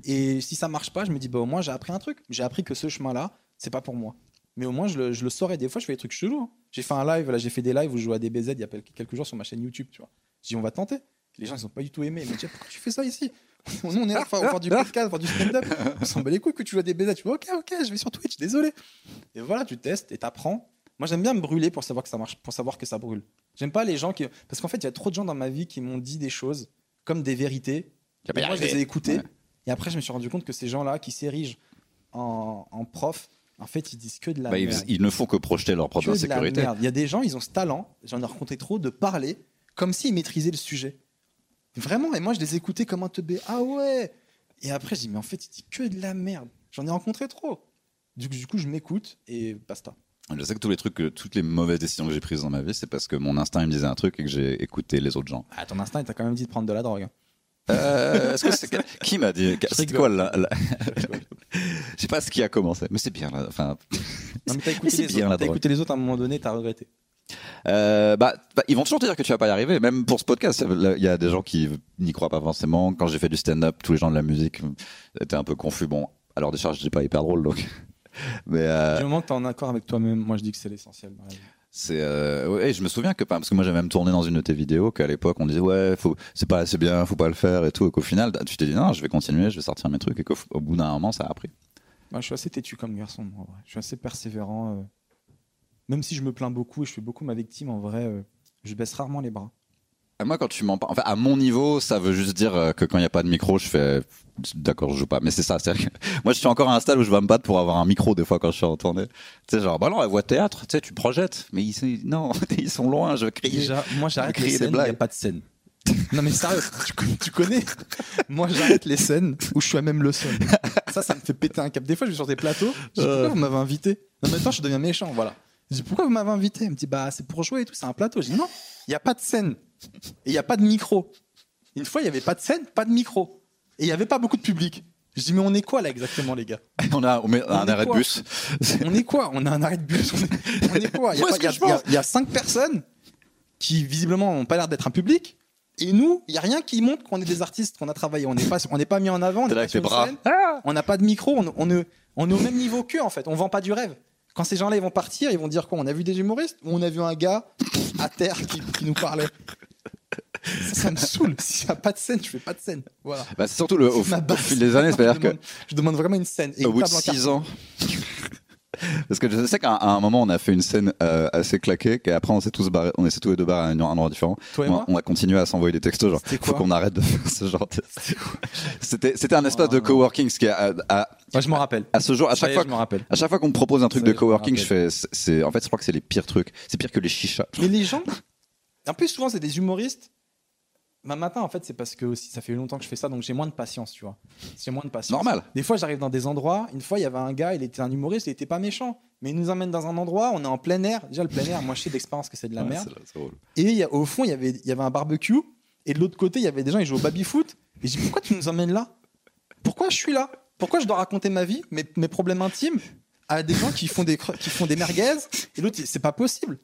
Et si ça marche pas, je me dis, bah, au moins, j'ai appris un truc. J'ai appris que ce chemin-là, c'est pas pour moi. Mais au moins, je le, je le saurais. Des fois, je fais des trucs chelous. hein. J'ai fait un live, là, j'ai fait des lives où je jouais à des BZ il y a quelques jours sur ma chaîne YouTube, tu vois. Je dis, on va tenter. Les gens, ils ont pas du tout aimé. Ils me disent, pourquoi tu fais ça ici? Nous, on est là pour faire du podcast, faire du stand-up. On s'en bat les couilles que tu joues à des BZ. Tu fais, ok, ok, je vais sur Twitch, désolé. Et voilà, tu testes et t'apprends. Moi, j'aime bien me brûler pour savoir que ça marche, pour savoir que ça brûle. J'aime pas les gens qui. Parce qu'en fait, il y a trop de gens dans ma vie qui m'ont dit des choses comme des vérités. Et moi, je les ai écoutées. Ouais. Et après, je me suis rendu compte que ces gens-là qui s'érigent en, en prof, en fait, ils disent que de la Bah, ils, merde. ils ne font que projeter leur propre Que insécurité. Il y a des gens, ils ont ce talent, j'en ai rencontré trop, de parler comme s'ils maîtrisaient le sujet. Vraiment, et moi je les écoutais comme un teubé. Ah ouais Et après, je dis, mais en fait, il dit que de la merde. J'en ai rencontré trop. Du coup, du coup je m'écoute et basta. Je sais que tous les trucs, que- toutes les mauvaises décisions que j'ai prises dans ma vie, c'est parce que mon instinct il me disait un truc et que j'ai écouté les autres gens. Ah, ton instinct, il t'a quand même dit de prendre de la drogue. hein. Euh, est-ce que c'est qui m'a dit? Rigole. quoi là, là J'ai sais pas ce qui a commencé, mais c'est bien là. Enfin, Non, mais t'as écouté, c'est les bien, autres, la t'as drogue. écouté les autres à un moment donné, t'as regretté. euh, bah, bah, ils vont toujours te dire que tu vas pas y arriver. Même pour ce podcast, il y a des gens qui n'y croient pas forcément. Quand j'ai fait du stand-up, tous les gens de la musique étaient un peu confus. Bon, alors déjà, je dis pas hyper drôle, donc. Mais euh, Du moment que t'es en accord avec toi-même, moi je dis que c'est l'essentiel. dans la vie. c'est, euh, ouais, je me souviens que parce que moi j'ai même tourné dans une de tes vidéos qu'à l'époque on disait ouais, faut, c'est pas assez bien, faut pas le faire et tout, et qu'au final tu t'es dit non, je vais continuer, je vais sortir mes trucs, et qu'au au bout d'un moment ça a appris. Moi, je suis assez têtu comme garçon, moi, en vrai. Je suis assez persévérant. euh. Même si je me plains beaucoup et je fais beaucoup ma victime, en vrai, euh, je baisse rarement les bras. Et Moi, quand tu m'en parles, enfin, à mon niveau, ça veut juste dire euh, que quand il n'y a pas de micro, je fais, d'accord, je joue pas. Mais c'est ça, c'est moi, je suis encore à un stade où je vais me battre pour avoir un micro des fois quand je suis en tournée. Tu sais, genre, bah non, la voix théâtre, tu sais, tu projettes, mais ils, non, ils sont loin, je crie. Déjà, moi j'arrête les scènes, il n'y a pas de scène. Non mais sérieux, tu, con- tu connais? Moi j'arrête les scènes où je suis à même le sol. Ça, ça me fait péter un cap. Des fois je vais sur des plateaux, je dis pourquoi vous m'avez invité? Non mais attends, je deviens méchant, voilà. Je dis pourquoi vous m'avez invité? Elle me dit bah c'est pour jouer et tout, c'est un plateau. Je dis non, il n'y a pas de scène. Et il n'y a pas de micro. Une fois il n'y avait pas de scène, pas de micro. Et il n'y avait pas beaucoup de public. Je dis mais on est quoi là exactement les gars? On a, on met un arrêt de bus. On est quoi? On a un arrêt de bus. On est, on est quoi? Il y, a y y cinq personnes qui visiblement n'ont pas l'air d'être un public. Et nous, il y a rien qui montre qu'on est des artistes, qu'on a travaillé. On n'est pas, on n'est pas mis en avant. On n'a pas de micro. On, on, est- on est au même niveau qu'eux en fait. On vend pas du rêve. Quand ces gens-là ils vont partir, ils vont dire quoi? On a vu des humoristes? Ou on a vu un gars à terre qui, qui nous parlait. Ça, me saoule. S'il n'y a pas de scène, je fais pas de scène. Voilà. Bah, c'est surtout le, au, au fil des années, c'est-à-dire que je demande vraiment une scène. Et au bout de table en 6 carton. ans. Parce que je sais qu'à un moment, on a fait une scène euh, assez claquée, et après, on s'est tous barrés, on s'est tous les deux barrés à un endroit différent. Toi et on, moi on a continué à s'envoyer des textos, genre, faut qu'on arrête de faire ce genre de. C'était, c'était un espace de Oh. coworking, ce qui est à, Moi, je m'en rappelle. à ce jour, à chaque est, fois, je rappelle. à chaque fois qu'on me propose un truc Ça de est, je coworking, je fais, c'est, en fait, je crois que c'est les pires trucs. C'est pire que les chichas. Mais les gens, en plus souvent c'est des humoristes. Ma matin en fait c'est parce que aussi ça fait longtemps que je fais ça donc j'ai moins de patience tu vois. J'ai moins de patience. Normal. Des fois j'arrive dans des endroits. Une fois il y avait un gars il était un humoriste il était pas méchant mais il nous emmène dans un endroit on est en plein air déjà le plein air moi je sais d'expérience que c'est de la Ouais, merde. Et il y a- au fond il y avait il y avait un barbecue et de l'autre côté il y avait des gens ils jouaient au baby foot et je dis pourquoi tu nous emmènes là? Pourquoi je suis là? Pourquoi je dois raconter ma vie mes, mes problèmes intimes à des gens qui font des qui font des merguez? Et l'autre c'est pas possible.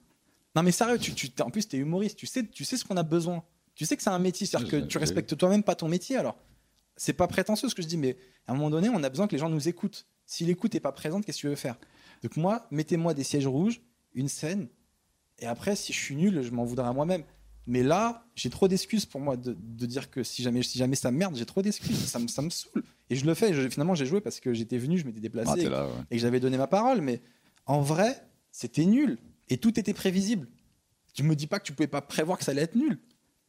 Non mais sérieux, tu, tu, en plus t'es humoriste, tu sais, tu sais ce qu'on a besoin. Tu sais que c'est un métier, c'est-à-dire que Ouais, tu respectes toi-même pas ton métier alors. C'est pas prétentieux ce que je dis, mais à un moment donné, on a besoin que les gens nous écoutent. Si l'écoute est pas présente, qu'est-ce que tu veux faire? Donc moi, mettez-moi des sièges rouges, une scène, et après, si je suis nul, je m'en voudrais à moi-même. Mais là, j'ai trop d'excuses pour moi de, de dire que si jamais, si jamais ça merde, j'ai trop d'excuses, ça me, ça me saoule. Et je le fais, je- finalement j'ai joué parce que j'étais venu, je m'étais déplacé Ah, t'es là, ouais. et que j'avais donné ma parole, mais en vrai, c'était nul. Et tout était prévisible. Tu me dis pas que tu pouvais pas prévoir que ça allait être nul.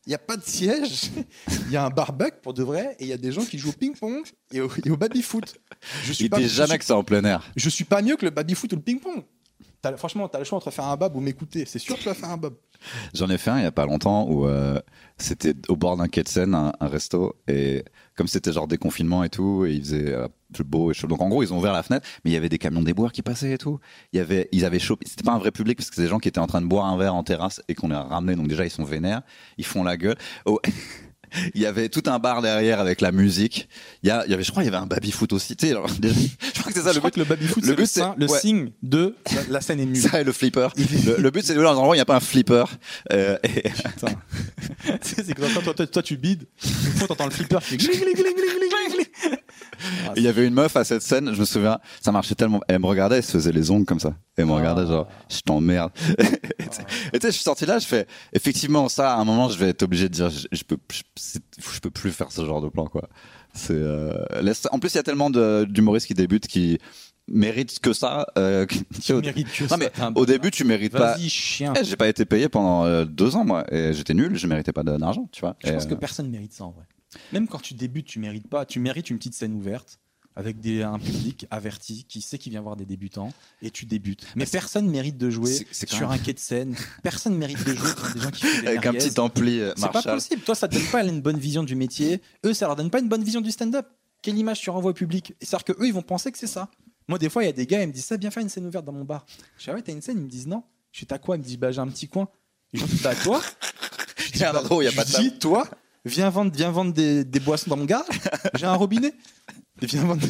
Il n'y a pas de siège, il y a un barbecue pour de vrai, et il y a des gens qui jouent au ping-pong et au, et au baby-foot. Je suis Il pas, dit je jamais suis- que c'est en plein air. je suis pas mieux que le baby-foot ou le ping-pong. T'as- franchement, tu as le choix entre faire un bab ou m'écouter. C'est sûr que tu vas faire un bab. J'en ai fait un il y a pas longtemps où euh, c'était au bord d'un quai de Seine, un, resto, et comme c'était genre déconfinement et tout, et il faisait euh, beau et chaud. Donc en gros, ils ont ouvert la fenêtre, mais il y avait des camions déboueurs qui passaient et tout. Il y avait, ils avaient chopé. C'était pas un vrai public parce que c'est des gens qui étaient en train de boire un verre en terrasse et qu'on les a ramenés. Donc déjà, ils sont vénères, ils font la gueule. Oh. Il y avait tout un bar derrière avec la musique. Il y, a, il y avait, je crois, il y avait un baby foot aussi. Tu sais, alors, déjà, je crois que c'est ça je le crois but. que le but, le, c'est- le ouais. signe de la, la scène est nulle. Ça et le flipper. Le, le but, c'est de dans endroit où il n'y a pas un flipper. Euh, et- Putain. c'est que toi, toi, toi, toi, tu bides. Une fois, t'entends le flipper Ah, Il y avait une meuf à cette scène, je me souviens, ça marchait tellement. Elle me regardait, elle se faisait les ongles comme ça. Elle me Ah. regardait genre, je t'emmerde. Et tu sais- et tu sais, je suis sorti là, je fais, effectivement, ça, à un moment, je vais être obligé de dire, je, je peux, je, peux plus faire ce genre de plan, quoi. C'est, euh, en plus, il y a tellement d'humoristes qui débutent qui méritent que ça. Euh, tu sais, au, mérite que non, ça, mais au début, tu mérites pas. Vas-y, chien. Eh, j'ai pas été payé pendant euh, deux ans, moi, et j'étais nul, je méritais pas d'argent, tu vois. Je Et, pense que euh, personne mérite ça en vrai. Même quand tu débutes, tu mérites pas. Tu mérites une petite scène ouverte avec des, un public averti qui sait qu'il vient voir des débutants et tu débutes. Mais personne mérite de jouer sur même- un quai de scène. Personne mérite de jouer des gens qui font des avec un petit ampli euh, C'est pas possible. Toi, ça te donne pas une bonne vision du métier. Eux, ça leur donne pas une bonne vision du stand-up. Quelle image tu renvoies au public? C'est-à-dire que eux, ils vont penser que c'est ça. Moi, des fois, il y a des gars, ils me disent ça, bien faire une scène ouverte dans mon bar. Je dis, ah ouais, t'as une scène? Ils me disent non. Je suis t'as quoi? Ils me disent, bah, j'ai un petit coin. Je dis, bah, y a Je pas de dis, toi, viens vendre, viens vendre des, des boissons dans mon garage. J'ai un robinet. Viens, vendre-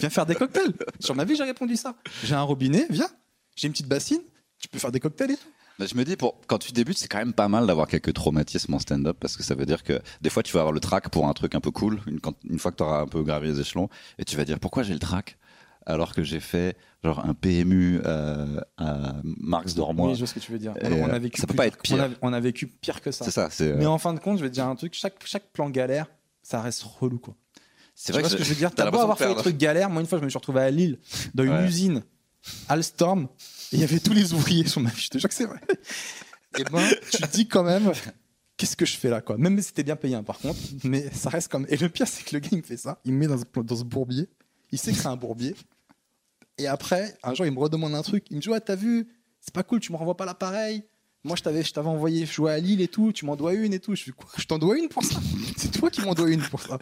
viens faire des cocktails. Sur ma vie, j'ai répondu ça. J'ai un robinet, viens. J'ai une petite bassine, tu peux faire des cocktails et tout. Bah, je me dis, pour, quand tu débutes, c'est quand même pas mal d'avoir quelques traumatismes en stand-up parce que ça veut dire que des fois, tu vas avoir le track pour un truc un peu cool, une, une fois que tu auras un peu gravi les échelons, et tu vas dire pourquoi j'ai le track alors que j'ai fait genre un PMU euh, à Marx d'Ormois. Oui, je vois ce que tu veux dire. On, a euh, vécu ça peut pas être pire. On a, on a vécu pire que ça. C'est ça, c'est Mais euh, en fin de compte, je vais te dire un truc, chaque, chaque plan galère, ça reste relou quoi. c'est vrai vois ce que je veux dire? t'as beau avoir fait des trucs galères. Moi, une fois, je me suis retrouvé à Lille, dans une Ouais. usine, Alstom, et il y avait tous les ouvriers sur ma vie. Je te jure que c'est vrai. Et ben, tu te dis quand même, qu'est-ce que je fais là, quoi? Même si c'était bien payé, hein, par contre, mais ça reste comme. Et le pire, c'est que le gars, il me fait ça, il me met dans ce, dans ce bourbier, il sait que c'est un bourbier, et après, un jour, il me redemande un truc. Il me dit, ouais, t'as vu, c'est pas cool, tu me renvoies pas l'appareil. Moi, je t'avais, je t'avais envoyé jouer à Lille et tout, tu m'en dois une et tout. Je suis quoi Je t'en dois une pour ça? C'est toi qui m'en dois une pour ça.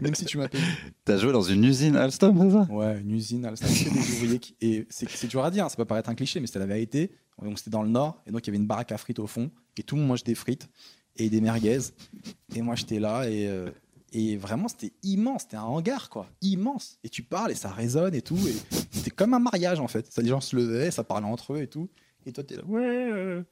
Même si tu m'as payé. T'as joué dans une usine Alstom, c'est ça? Ouais, une usine, Alstom, c'est des ouvriers qui... Et c'est dur à dire, hein, ça peut paraître un cliché, mais c'était la vérité. Donc c'était dans le nord, et donc il y avait une baraque à frites au fond, et tout le monde mange des frites et des merguez. Et moi j'étais là, et, euh, et vraiment c'était immense, c'était un hangar quoi, immense. Et tu parles, et ça résonne et tout, et c'était comme un mariage en fait. Ça, les gens se levaient, ça parlait entre eux et tout. Et toi t'es là, ouais, euh,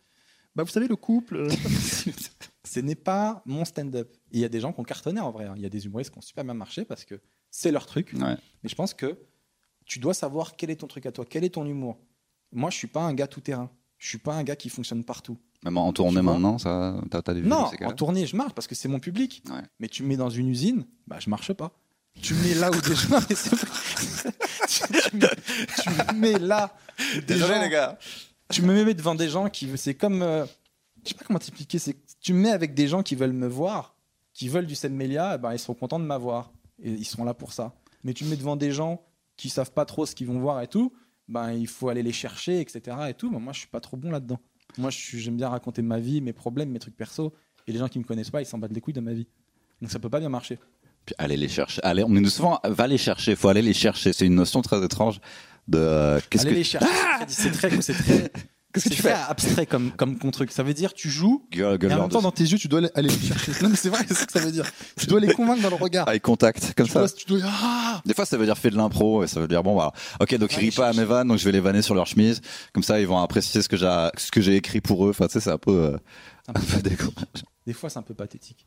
bah vous savez, le couple. euh, Ce n'est pas mon stand-up. Il y a des gens qui ont cartonné en vrai. hein. Il y a des humoristes qui ont super bien marché parce que c'est leur truc. Ouais. Mais je pense que tu dois savoir quel est ton truc à toi, quel est ton humour. Moi, je suis pas un gars tout terrain. Je suis pas un gars qui fonctionne partout. Même en tournée maintenant, ça, t'as, t'as des non, vues, en tournée, je marche parce que c'est mon public. Ouais. Mais tu me mets dans une usine, bah je marche pas. Tu me mets là où des gens. mais tu, tu me, tu me mets là. où des gens- gars. tu me mets devant des gens qui c'est comme euh, je sais pas comment t'expliquer c'est tu me mets avec des gens qui veulent me voir qui veulent du Sem Melia eh ben ils seront contents de m'avoir et ils sont là pour ça mais tu me mets devant des gens qui savent pas trop ce qu'ils vont voir et tout ben il faut aller les chercher etc et tout mais moi je suis pas trop bon là dedans moi j'aime bien raconter ma vie mes problèmes mes trucs perso et les gens qui me connaissent pas ils s'en battent les couilles de ma vie donc ça peut pas bien marcher Puis aller les chercher. Allez, on nous dit souvent, va les chercher, faut aller les chercher. C'est une notion très étrange de. euh, qu'est-ce allez que les chercher c'est très c'est très Qu'est-ce que tu fais abstrait comme comme comme truc ça veut dire tu joues Gueule, Et gueule en même temps, dans tes yeux, tu dois aller- les chercher. Non, mais c'est vrai, c'est ce que ça veut dire. Tu dois les convaincre dans le regard. Eye contact, comme tu, ça. dois, tu dois. Ah Des fois, ça veut dire fait de l'impro et ça veut dire bon voilà. Ok, donc Va ils rient pas à mes vannes, donc je vais les vanner sur leur chemise. Comme ça, ils vont apprécier ce que j'ai, ce que j'ai écrit pour eux. Enfin, tu sais, c'est un peu, euh, Un un peu peu décourageant. Des fois, c'est un peu pathétique.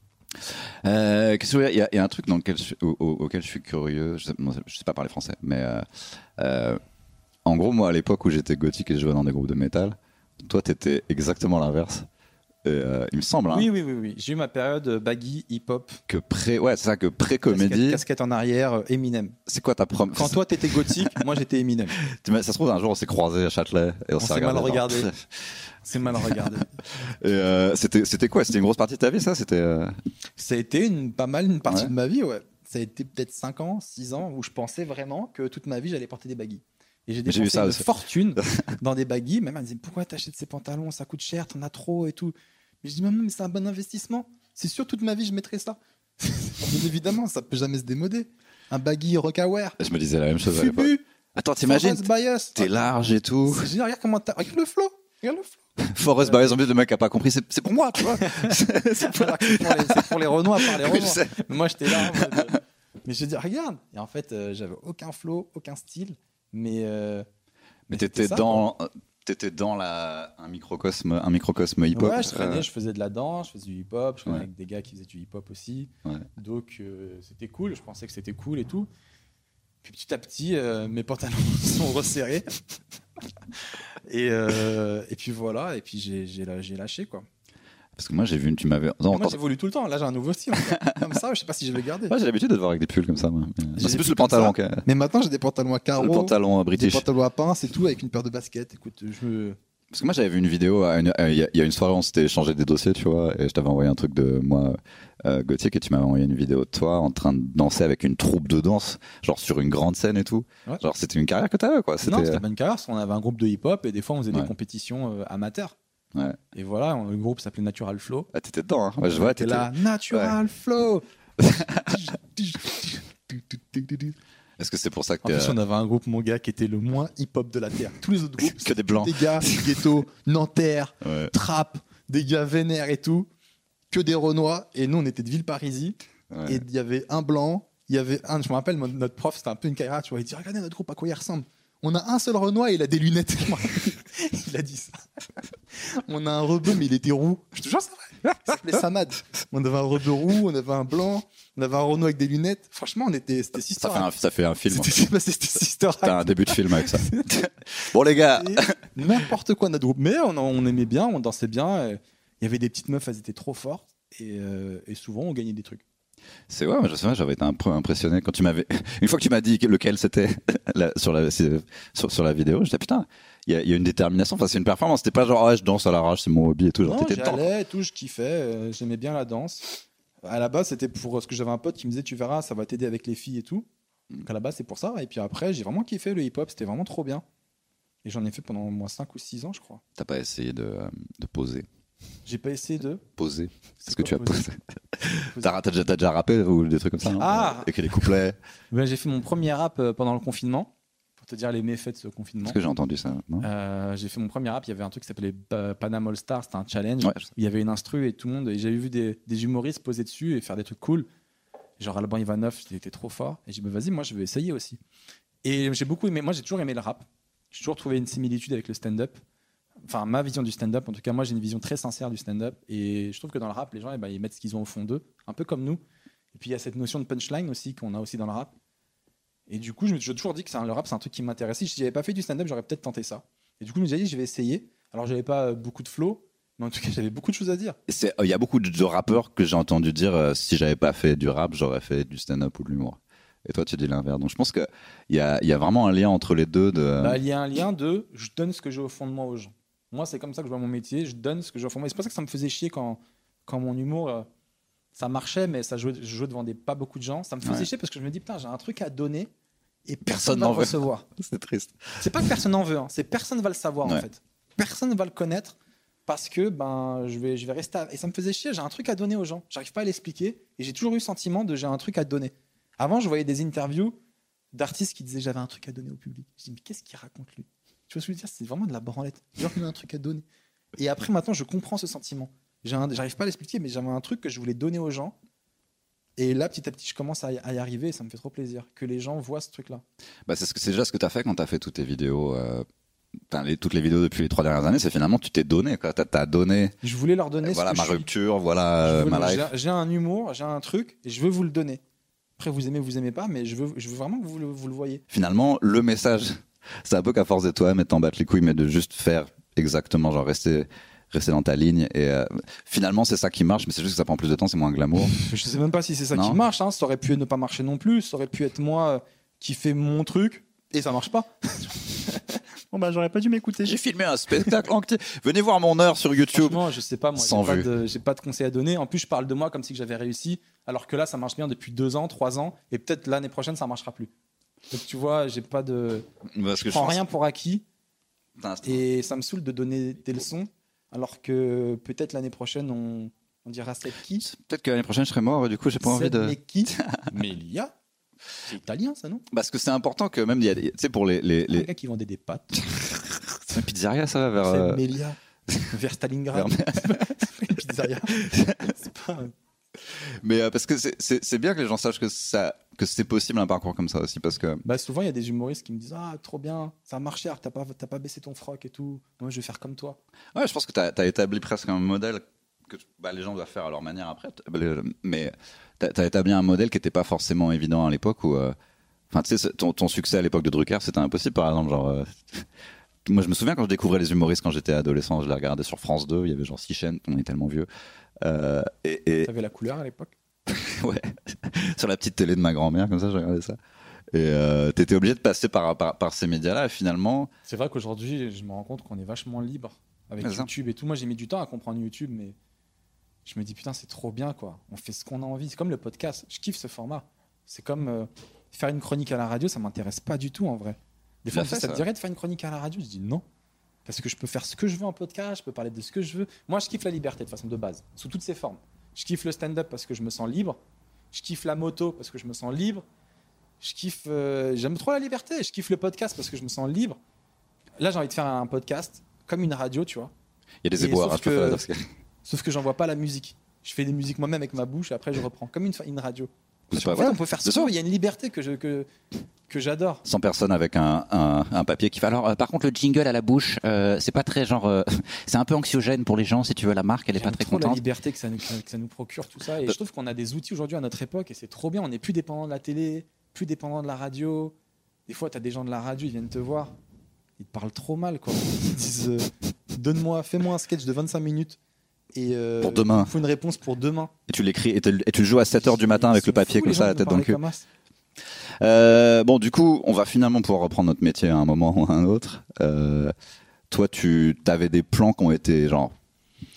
Euh, qu'est-ce que je veux dire? Il y, a- il y a un truc dans lequel je suis- au- au- auquel je suis curieux. Je sais, moi, je sais pas parler français, mais euh, euh, en gros, moi, à l'époque où j'étais gothique et je jouais dans des groupes de métal, toi, t'étais exactement l'inverse. Et, euh, il me semble hein, Oui, oui, oui, oui. J'ai eu ma période euh, baggy, hip-hop, que pré, ouais, c'est ça que pré-comédie. casquette en arrière, euh, Eminem. C'est quoi ta première Quand toi, t'étais gothique, moi, j'étais Eminem. Ça se trouve un jour on s'est croisés à Châtelet et on, On s'est mal regardé. C'est mal regardé. Et euh, c'était c'était quoi? C'était une grosse partie de ta vie ça? C'était euh, Ça a été une, pas mal une partie Ouais. de ma vie, ouais. Ça a été peut-être 5 ans, 6 ans, où je pensais vraiment que toute ma vie, j'allais porter des baggy. Et j'ai dépensé une aussi. fortune dans des baggy. Ma mère me disait Pourquoi t'achètes ces pantalons? Ça coûte cher, t'en as trop et tout. Mais je dis Maman, mais c'est un bon investissement. C'est sûr, toute ma vie, je mettrai ça. Bien évidemment, ça peut jamais se démoder. Un baggy rockaware. Je me disais la même chose à l'époque. Fubu. Attends, t'imagines? T'es large et tout. C'est génial, regarde comment t'as. Regarde le flow. Regarde le flow. Forest Bias, en plus le mec a pas compris. C'est pour moi, tu vois. C'est- pour- les- c'est pour les Renois par les moi, j'étais là en mode. euh, Mais je dis, regarde. Et en fait, euh, j'avais aucun flow, aucun style. Mais. euh, Mais t'étais dans t'étais dans la un microcosme un microcosme hip hop. Ouais, je traînais, je faisais de la danse, je faisais du hip-hop, je traînais Ouais. avec des gars qui faisaient du hip-hop aussi. Ouais. Donc euh, c'était cool, je pensais que c'était cool et tout. Puis petit à petit, euh, mes pantalons sont resserrés. et, euh, et puis voilà, et puis j'ai lâché quoi. Parce que moi j'ai vu tu m'avais moi quand- j'évolue tout le temps, là j'ai un nouveau style. Comme ça, je sais pas si je vais le garder. Moi j'ai l'habitude de te voir avec des pulls comme ça. moi. J'ai C'est plus le pantalon que Mais maintenant j'ai des pantalons à carreaux, le pantalon euh, des british. pantalons à pince et tout, avec une paire de baskets. Écoute, je me. Parce que moi j'avais vu une vidéo, à une- euh, il y, a- il y a une soirée on s'était échangé des dossiers, tu vois, et je t'avais envoyé un truc de moi euh, gothique et tu m'avais envoyé une vidéo de toi en train de danser avec une troupe de danse, genre sur une grande scène et tout. Ouais. Genre c'était une carrière que t'avais quoi. Non, C'était c'était pas une carrière, parce qu'on avait un groupe de hip-hop et des fois on faisait Ouais. des compétitions euh, amateurs. Ouais. Et voilà, le groupe s'appelait Natural Flow. ah, t'étais dedans, hein. Ouais, je vois, t'étais là, Natural Flow. Est-ce que c'est pour ça que En plus, on avait un groupe, mon gars, qui était le moins hip-hop de la Terre. Tous les autres groupes, que des blancs des gars, ghetto, Nanterre, trap, des gars vénères et tout, que des Renois. Et nous, on était de Villeparisis. Et il y avait un blanc, il y avait un, je me rappelle, notre prof, c'était un peu une caïra, tu vois. Il dit Regardez notre groupe, à quoi il ressemble. On a un seul Renoir et il a des lunettes. il a dit ça. On a un rebeu, mais il était roux. Je te jure, c'est vrai. Il s'appelait Samad. On avait un rebeu roux, on avait un blanc, on avait un Renault avec des lunettes. Franchement, on était, c'était Sister Ça fait un, ça fait un film. C'était bah, c'était Sister. T'as un début de film avec ça. bon les gars, n'importe quoi notre groupe. Mais on, on aimait bien, on dansait bien. Il y avait des petites meufs, elles étaient trop fortes. Et, euh, et souvent, on gagnait des trucs. c'est ouais, moi, je sais pas, j'avais été un peu impressionné quand tu m'avais. Une fois que tu m'as dit lequel c'était sur la sur, sur la vidéo, je disais putain, il y, y a une détermination. Enfin, c'est une performance. C'était pas genre ouais, je danse à l'arrache, c'est mon hobby et tout. Genre Non, j'allais et tout, je kiffais. euh, J'aimais bien la danse. À la base, c'était pour ce que j'avais un pote qui me disait Tu verras, ça va t'aider avec les filles et tout. Mm. Donc à la base, c'est pour ça. Et puis après, j'ai vraiment kiffé le hip-hop. C'était vraiment trop bien. Et j'en ai fait pendant moins 5 ou 6 ans, je crois. T'as pas essayé de, euh, de poser, J'ai pas essayé de. poser. C'est ce que tu as posé? T'as déjà, déjà rappé ou des trucs comme ça Ah Et que les couplets? Ben, j'ai fait mon premier rap euh, pendant le confinement. Pour te dire les méfaits de ce confinement. Est-ce que j'ai entendu ça Euh, j'ai fait mon premier rap. Il y avait un truc qui s'appelait Pa- Panam All Star. C'était un challenge. Ouais. Il y avait une instru et tout le monde. Et j'avais vu des, des humoristes poser dessus et faire des trucs cool. Genre Alban Ivanov, il était trop fort. Et j'ai dit, bah, vas-y, moi, je vais essayer aussi. Et j'ai beaucoup aimé. Moi, j'ai toujours aimé le rap. J'ai toujours trouvé une similitude avec le stand-up. Enfin, ma vision du stand-up. En tout cas, moi, j'ai une vision très sincère du stand-up. Et je trouve que dans le rap, les gens, eh ben, ils mettent ce qu'ils ont au fond d'eux, un peu comme nous. Et puis, il y a cette notion de punchline aussi qu'on a aussi dans le rap. Et du coup, je me suis toujours dit que un- le rap, c'est un truc qui m'intéressait. Si j'avais pas fait du stand-up, j'aurais peut-être tenté ça. Et du coup, je me suis dit, je vais essayer. Alors, j'avais pas euh, beaucoup de flow, mais en tout cas, j'avais beaucoup de choses à dire. C'est- Il y a beaucoup de, rappeurs que j'ai entendu dire euh, si j'avais pas fait du rap, j'aurais fait du stand-up ou de l'humour. Et toi, tu dis l'inverse. Donc je pense qu'il y a, il y a vraiment un lien entre les deux. De... Bah, il y a un lien de je donne ce que j'ai au fond de moi aux gens. Moi, c'est comme ça que je vois mon métier. Je donne ce que j'ai au fond de moi. C'est pour ça que ça me faisait chier quand, quand mon humour, euh, ça marchait, mais ça jouait, je jouais devant des, pas beaucoup de gens. Ça me faisait Ouais. chier parce que je me dis, putain, j'ai un truc à donner et Personne personne va n'en le veut. recevoir. C'est triste. C'est pas que personne n'en veut, hein. c'est personne va le savoir en fait. Personne va le connaître parce que ben je vais je vais rester à- et ça me faisait chier. J'ai un truc à donner aux gens. J'arrive pas à l'expliquer et j'ai toujours eu le sentiment de j'ai un truc à donner. Avant, je voyais des interviews d'artistes qui disaient j'avais un truc à donner au public. Je dis mais qu'est-ce qu'il raconte lui? Tu vois ce que je veux dire? C'est vraiment de la branlette. Genre il a un truc à donner. Et après maintenant, je comprends ce sentiment. J'arrive pas à l'expliquer, mais j'avais un truc que je voulais donner aux gens. Et là, petit à petit, je commence à y, arriver et ça me fait trop plaisir que les gens voient ce truc-là. Bah, c'est ce déjà ce que tu as fait quand tu as fait toutes tes vidéos. euh, les- toutes les vidéos depuis les trois dernières années, c'est finalement tu t'es donné. Tu as, donné. Je voulais leur donner voilà ce que ma je suis. rupture, voilà euh, ma life. j'ai- un humour, j'ai un truc, et je veux vous le donner. Après, vous aimez, vous aimez pas, mais je veux, je veux vraiment que vous le, vous le voyez. Finalement, le message, c'est un peu qu'à force de toi-même et de t'en battre les couilles, mais de juste faire exactement, genre rester, rester dans ta ligne. Et euh, finalement, c'est ça qui marche, mais c'est juste que ça prend plus de temps, c'est moins glamour. Je sais même pas si c'est ça Non. qui marche. hein. Ça aurait pu ne pas marcher non plus. Ça aurait pu être moi euh, qui fais mon truc, et ça marche pas. bon, bah, j'aurais pas dû m'écouter. J'ai filmé un spectacle entier. Venez voir mon heure sur YouTube. Je sais pas, moi, Sans j'ai pas, vue. de, j'ai pas de conseils à donner. En plus, je parle de moi comme si j'avais réussi, alors que là, ça marche bien depuis deux ans, trois ans, et peut-être l'année prochaine, ça marchera plus. Donc, tu vois, j'ai pas de. Parce Je que prends pense- rien pour acquis. Et ça me saoule de donner des leçons, alors que peut-être l'année prochaine, on, on dira c'est qui Peut-être que l'année prochaine, je serai mort, et du coup, j'ai pas envie C'est de. mais qui Melia C'est italien, ça, non? Parce que c'est important que même, il y a des- tu sais, pour les, les, Les les... gars qui vendaient des pâtes. C'est une pizzeria, ça, vers. C'est euh, Melia. Vers Stalingrad. Une pizzeria. C'est pas. Mais euh, parce que c'est- bien que les gens sachent que ça que c'est possible un parcours comme ça aussi parce que Bah, souvent, il y a des humoristes qui me disent Ah, trop bien, ça a marché, t'as pas, t'as pas baissé ton froc et tout. Moi, je vais faire comme toi. ouais je pense que tu as, établi presque un modèle que bah, les gens doivent faire à leur manière après mais tu as, établi un modèle qui n'était pas forcément évident à l'époque où euh, enfin tu sais ton succès à l'époque de Drucker c'était impossible par exemple genre euh, moi je me souviens quand je découvrais les humoristes quand j'étais adolescent je les regardais sur France 2 il y avait genre six chaînes on est tellement vieux Euh, et, et- T'avais la couleur à l'époque? Ouais, sur la petite télé de ma grand-mère, comme ça, je regardais ça. Et euh, t'étais obligé de passer par, par, par ces médias-là, finalement, C'est vrai qu'aujourd'hui, je me rends compte qu'on est vachement libre avec C'est ça. YouTube et tout. Moi, j'ai mis du temps à comprendre YouTube, mais je me dis putain, c'est trop bien quoi. On fait ce qu'on a envie. C'est comme le podcast. Je kiffe ce format. C'est comme euh, faire une chronique à la radio, ça m'intéresse pas du tout en vrai. Des fois, fait, ça te ça dirait de faire une chronique à la radio Je dis non. Parce que je peux faire ce que je veux en podcast, je peux parler de ce que je veux. Moi, je kiffe la liberté de façon de base, sous toutes ses formes. Je kiffe le stand-up parce que je me sens libre. Je kiffe la moto parce que je me sens libre. Je kiffe. euh, J'aime trop la liberté. Je kiffe le podcast parce que je me sens libre. Là, j'ai envie de faire un podcast comme une radio, tu vois. il y a des sauf hein, peux que- Sauf que j'envoie pas la musique. Je fais des musiques moi-même avec ma bouche et après je reprends. Comme une, une radio. Pas fait, on peut faire veut. Il y a une liberté que je que que j'adore. Sans personne avec un, un, un papier qui fait. Alors euh, par contre le jingle à la bouche euh, c'est pas très genre euh, c'est un peu anxiogène pour les gens si tu veux la marque elle est pas très trop la contente. liberté que ça, nous, que ça nous procure tout ça. Et Euh. je trouve qu'on a des outils aujourd'hui à notre époque et c'est trop bien. On n'est plus dépendant de la télé plus dépendant de la radio. Des fois tu as des gens de la radio ils viennent te voir. Ils te parlent trop mal quoi. Ils disent donne-moi fais-moi un sketch de 25 minutes. Et euh, Pour demain. il faut une réponse pour demain. Et tu l'écris et, tu le joues à 7h du matin avec le papier fous, comme ça gens la tête dans le cul. Euh, bon, du coup, on va finalement pouvoir reprendre notre métier à un moment ou à un autre. Euh, toi, tu avais des plans qui ont été genre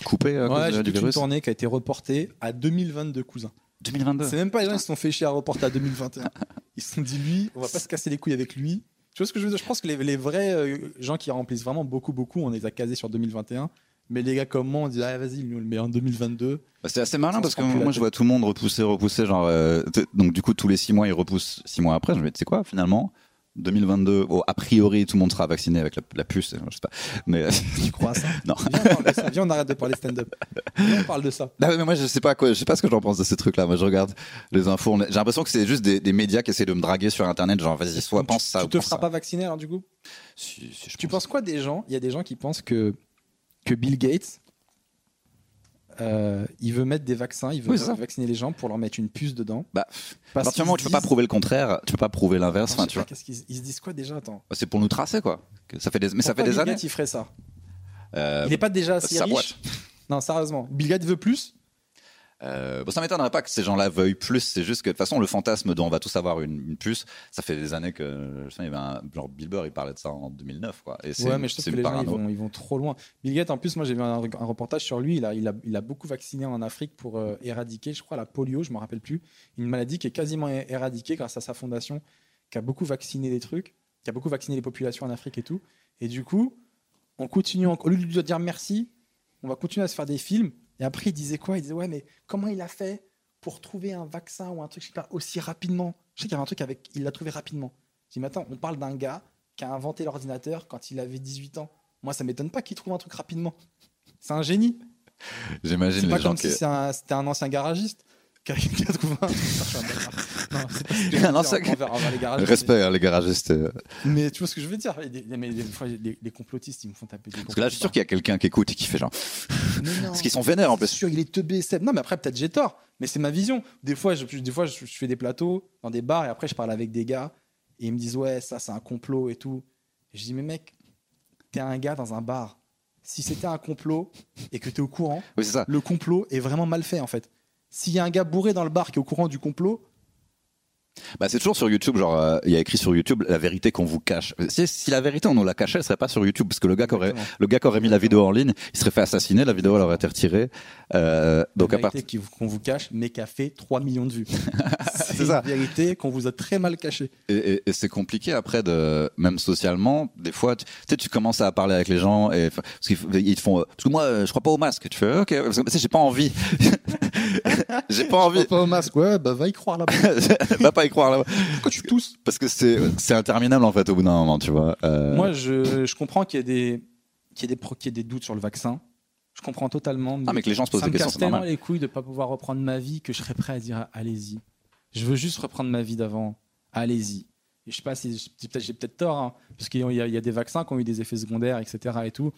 coupés à ouais cause j'ai du toute une virus tournée qui a été reportée à 2022 cousin 2022. C'est même pas les gens qui se sont fait chier à reporter à 2021. Ils se sont dit, lui, on va pas se casser les couilles avec lui. Tu vois ce que je veux dire? Je pense que les, les vrais euh, gens qui remplissent vraiment beaucoup, beaucoup, on les a casés sur 2021. Mais les gars comme moi, on dit, ah, vas-y, nous, on le met en 2022. Bah, c'est assez malin parce que moi, je vois tout le monde repousser, repousser. Genre, euh, donc, du coup, tous les six mois, ils repoussent six mois après. Je me dis, tu sais quoi, finalement 2022, bon, a priori, tout le monde sera vacciné avec la, la puce, je sais pas. Mais, euh, Tu crois à ça? Non. Viens, on parle de ça. Viens, on arrête de parler stand-up. Viens, on parle de ça. Non, mais moi, je sais pas quoi, je sais pas ce que j'en pense de ces trucs-là. Moi, je regarde les infos. J'ai l'impression que c'est juste des, des médias qui essaient de me draguer sur Internet. Genre, vas-y, soit pense tu, ça. Tu te feras ça. pas vacciner, alors, du coup? Si- si je Tu pense. penses quoi des gens? Il y a des gens qui pensent que, que Bill Gates, euh, il veut mettre des vaccins, il veut Oui, vacciner les gens pour leur mettre une puce dedans. Bah, Parce tu peux pas prouver le contraire, tu peux pas prouver l'inverse. Enfin, tu pas, vois. qu'est-ce qu'ils ils se disent quoi déjà Attends. C'est pour nous tracer, quoi. Ça fait des, mais ça fait des Bill années. Gates, il ferait ça Euh, Il n'est pas déjà assez riche boîte. Non, sérieusement. Bill Gates veut plus euh, bon, ça m'étonnerait pas que ces gens-là veuillent plus. C'est juste que de toute façon, le fantasme dont on va tous avoir une, une puce, ça fait des années que. Je sais, il y avait un, genre Bill Burr, il parlait de ça en 2009, quoi. Et Ouais, mais je trouve que les gens, ils vont, ils vont trop loin. Bill Gates, en plus, moi, j'ai vu un, un reportage sur lui. Il a, il, a, il a beaucoup vacciné en Afrique pour euh, éradiquer, je crois, la polio, je me rappelle plus. Une maladie qui est quasiment éradiquée grâce à sa fondation, qui a beaucoup vacciné les trucs, qui a beaucoup vacciné les populations en Afrique et tout. Et du coup, on continue, au lieu de dire merci, on va continuer à se faire des films. Et après, il disait quoi? Il disait, ouais, mais comment il a fait pour trouver un vaccin ou un truc, je sais pas, aussi rapidement? Je sais qu'il y avait un truc avec. Il l'a trouvé rapidement. Je dis, mais attends, on parle d'un gars qui a inventé l'ordinateur quand il avait 18 ans. Moi, ça m'étonne pas qu'il trouve un truc rapidement. C'est un génie. J'imagine les pas gens comme si un- c'était un, ancien garagiste qui a trouvé un truc. Non, c'est envers- envers les garagistes. Respect, hein, les garagistes. euh. Mais tu vois ce que je veux dire les, les- mais des fois, les, les complotistes, ils me font taper des Parce que là, je suis sûr qu'il y a quelqu'un qui écoute et qui fait genre. Mais non, Parce qu'ils sont vénères en plus. sûr, il est teubé, Seb. Non, mais après, peut-être j'ai tort. Mais c'est ma vision. Des fois, je, des fois je, je fais des plateaux dans des bars et après, je parle avec des gars et ils me disent, ouais, ça, c'est un complot et tout. Et je dis, mais mec, t'es un gars dans un bar. Si c'était un complot et que t'es au courant, Oui, c'est ça. le complot est vraiment mal fait, en fait. S'il y a un gars bourré dans le bar qui est au courant du complot, Bah, c'est toujours sur YouTube, genre, euh, il y a écrit sur YouTube la vérité qu'on vous cache. Si, si la vérité on nous la cachait, elle serait pas sur YouTube, parce que le gars qui aurait, le gars qui aurait mis la vidéo en ligne, il serait fait assassiner, la vidéo elle aurait été retirée. Euh, donc à la vérité vous- qu'on vous cache, mais qui a fait 3 millions de vues. c'est une vérité qu'on vous a très mal cachée. Et, et- et c'est compliqué après de, même socialement, des fois, tu sais, tu commences à parler avec les gens et parce qu'ils te font, parce que moi, euh, je crois pas au masque. Tu fais, ok, parce que j'ai pas envie. j'ai pas envie. Pas au masque, ouais, bah va y croire là-bas. Va pas y croire là. Pourquoi tu tousses Parce que c'est, c'est interminable en fait au bout d'un moment, tu vois. Euh, Moi, je, je comprends qu'il y, ait des- qu'il y, qu'il y ait des doutes sur le vaccin. Je comprends totalement. Ah, mais que les gens se posent ça des me questions, casse c'est tellement normal. les couilles de ne pas pouvoir reprendre ma vie que je serais prêt à dire allez-y. Je veux juste reprendre ma vie d'avant. Allez-y. Et je sais pas si j'ai peut-être, j'ai peut-être tort, hein, parce qu'il y a, il y a des vaccins qui ont eu des effets secondaires, etc. Et tout.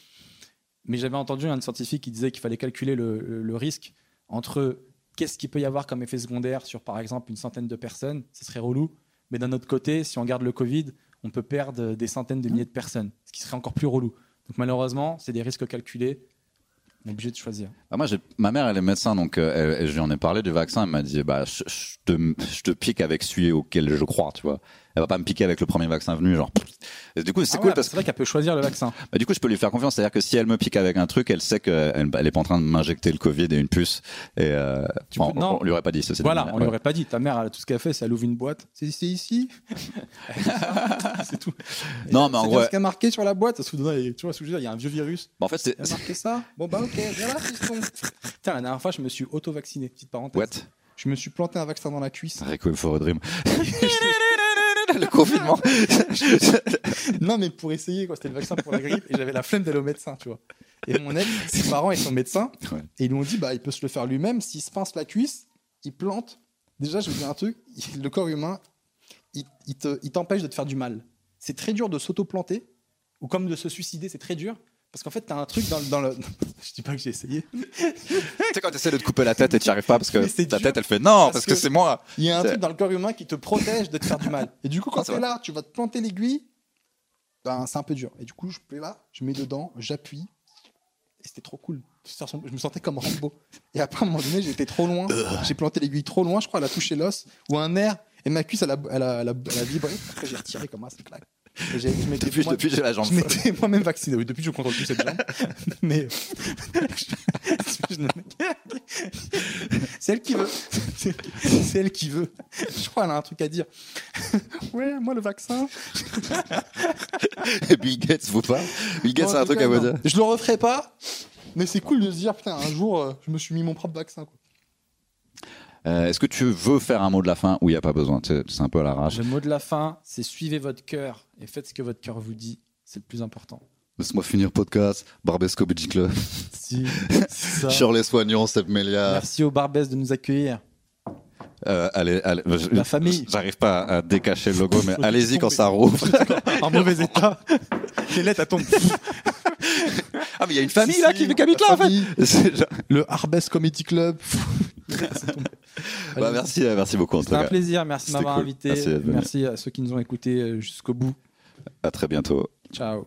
Mais j'avais entendu un scientifique qui disait qu'il fallait calculer le, le- le risque entre qu'est-ce qu'il peut y avoir comme effet secondaire sur, par exemple, une centaine de personnes. Ce serait relou. Mais d'un autre côté, si on garde le Covid, on peut perdre des centaines de milliers de personnes, ce qui serait encore plus relou. Donc malheureusement, c'est des risques calculés. On est obligé de choisir. Ah, moi, ma mère, elle est médecin, donc euh, elle- je lui en ai parlé du vaccin. Elle m'a dit, bah, je, je te, je te pique avec celui auquel je crois, tu vois. Elle va pas me piquer avec le premier vaccin venu, genre. Et du coup, c'est Ah cool ouais, parce c'est vrai qu'elle peut choisir le vaccin. que, bah, du coup, je peux lui faire confiance. C'est-à-dire que si elle me pique avec un truc, elle sait qu'elle elle est pas en train de m'injecter le Covid et une puce. Et euh, Tu bon, peux- non. on, lui aurait pas dit Voilà, on lui Ouais. aurait pas dit. Ta mère, elle a tout ce qu'elle fait, c'est elle ouvre une boîte. C'est ici. c'est tout. Non, mais en gros, ce qui est marqué sur la boîte. A- tu vois que Il y a un vieux virus. bah, en fait, c'est, a marqué ça. Bon bah ok, viens là, fiston. Putain, la dernière fois, je me suis auto-vacciné. Petite parenthèse. what? Je me suis planté un vaccin dans la cuisse. Requiem for a Dream. le confinement. non, mais pour essayer, quoi. C'était le vaccin pour la grippe et j'avais la flemme d'aller au médecin, tu vois. Et mon ex, ses parents, ils sont médecins Ouais. et ils lui ont dit, bah, il peut se le faire lui-même. S'il se pince la cuisse, il plante Déjà, je vais dire un truc. Le corps humain, il, il te- il t'empêche de te faire du mal. C'est très dur de s'auto-planter ou comme de se suicider, c'est très dur. Parce qu'en fait, t'as un truc dans, le- dans le. Je dis pas que j'ai essayé. Tu sais, quand tu essaies de te couper la tête et tu n'y arrives pas parce que ta dur. tête, elle fait non, parce, Parce que, que- c'est moi. Il y a un truc dans le corps humain qui te protège de te faire du mal. Et du coup, quand Ah, c'est t'es là, tu vas te planter l'aiguille, ben, c'est un peu dur. Et du coup, je fais là, je mets dedans, j'appuie. Et c'était trop cool. Je me sentais comme Rambo. Et après, à un moment donné, j'étais trop loin. J'ai planté l'aiguille trop loin, je crois, elle a touché l'os ou un nerf. Et ma cuisse, elle a, elle a, elle a, elle a vibré. Après, j'ai retiré comme ça, c'est claque. Je m'étais- Depuis, moi- depuis j'ai la jambe je m'étais moi-même vacciné. Oui, depuis, je contrôle plus cette jambe. Mais. c'est elle qui veut. C'est elle qui veut. Je crois qu'elle a un truc à dire. Ouais, moi, le vaccin. Et Bill Gates vous parle. Bill Gates Bon, a un truc cas, à vous dire. Je le referai pas. Mais c'est cool de se dire, putain, un jour, euh, je me suis mis mon propre vaccin. Quoi. Euh, Est-ce que tu veux faire un mot de la fin ou il n'y a pas besoin? C'est un peu à l'arrache. Le mot de la fin, c'est suivez votre cœur et faites ce que votre cœur vous dit. C'est le plus important. Laisse-moi finir podcast. Barbesco Buddy Club. Si, ça. Shirley Soignon, Seb Melia. Merci aux Barbès de nous accueillir. Euh, allez, allez, je- La famille. J'arrive pas à décacher le logo, mais allez-y quand ça rouvre. en mauvais état. Les lettres, elles tombent. Ah, mais il y a une famille là qui, qui habite là en fait. Le Arbès Comedy Club. Bah, merci, euh, merci beaucoup en tout C'était un cas. plaisir. Merci de m'avoir cool. invité. Merci. Merci à ceux qui nous ont écoutés euh, jusqu'au bout. À très bientôt. Ciao.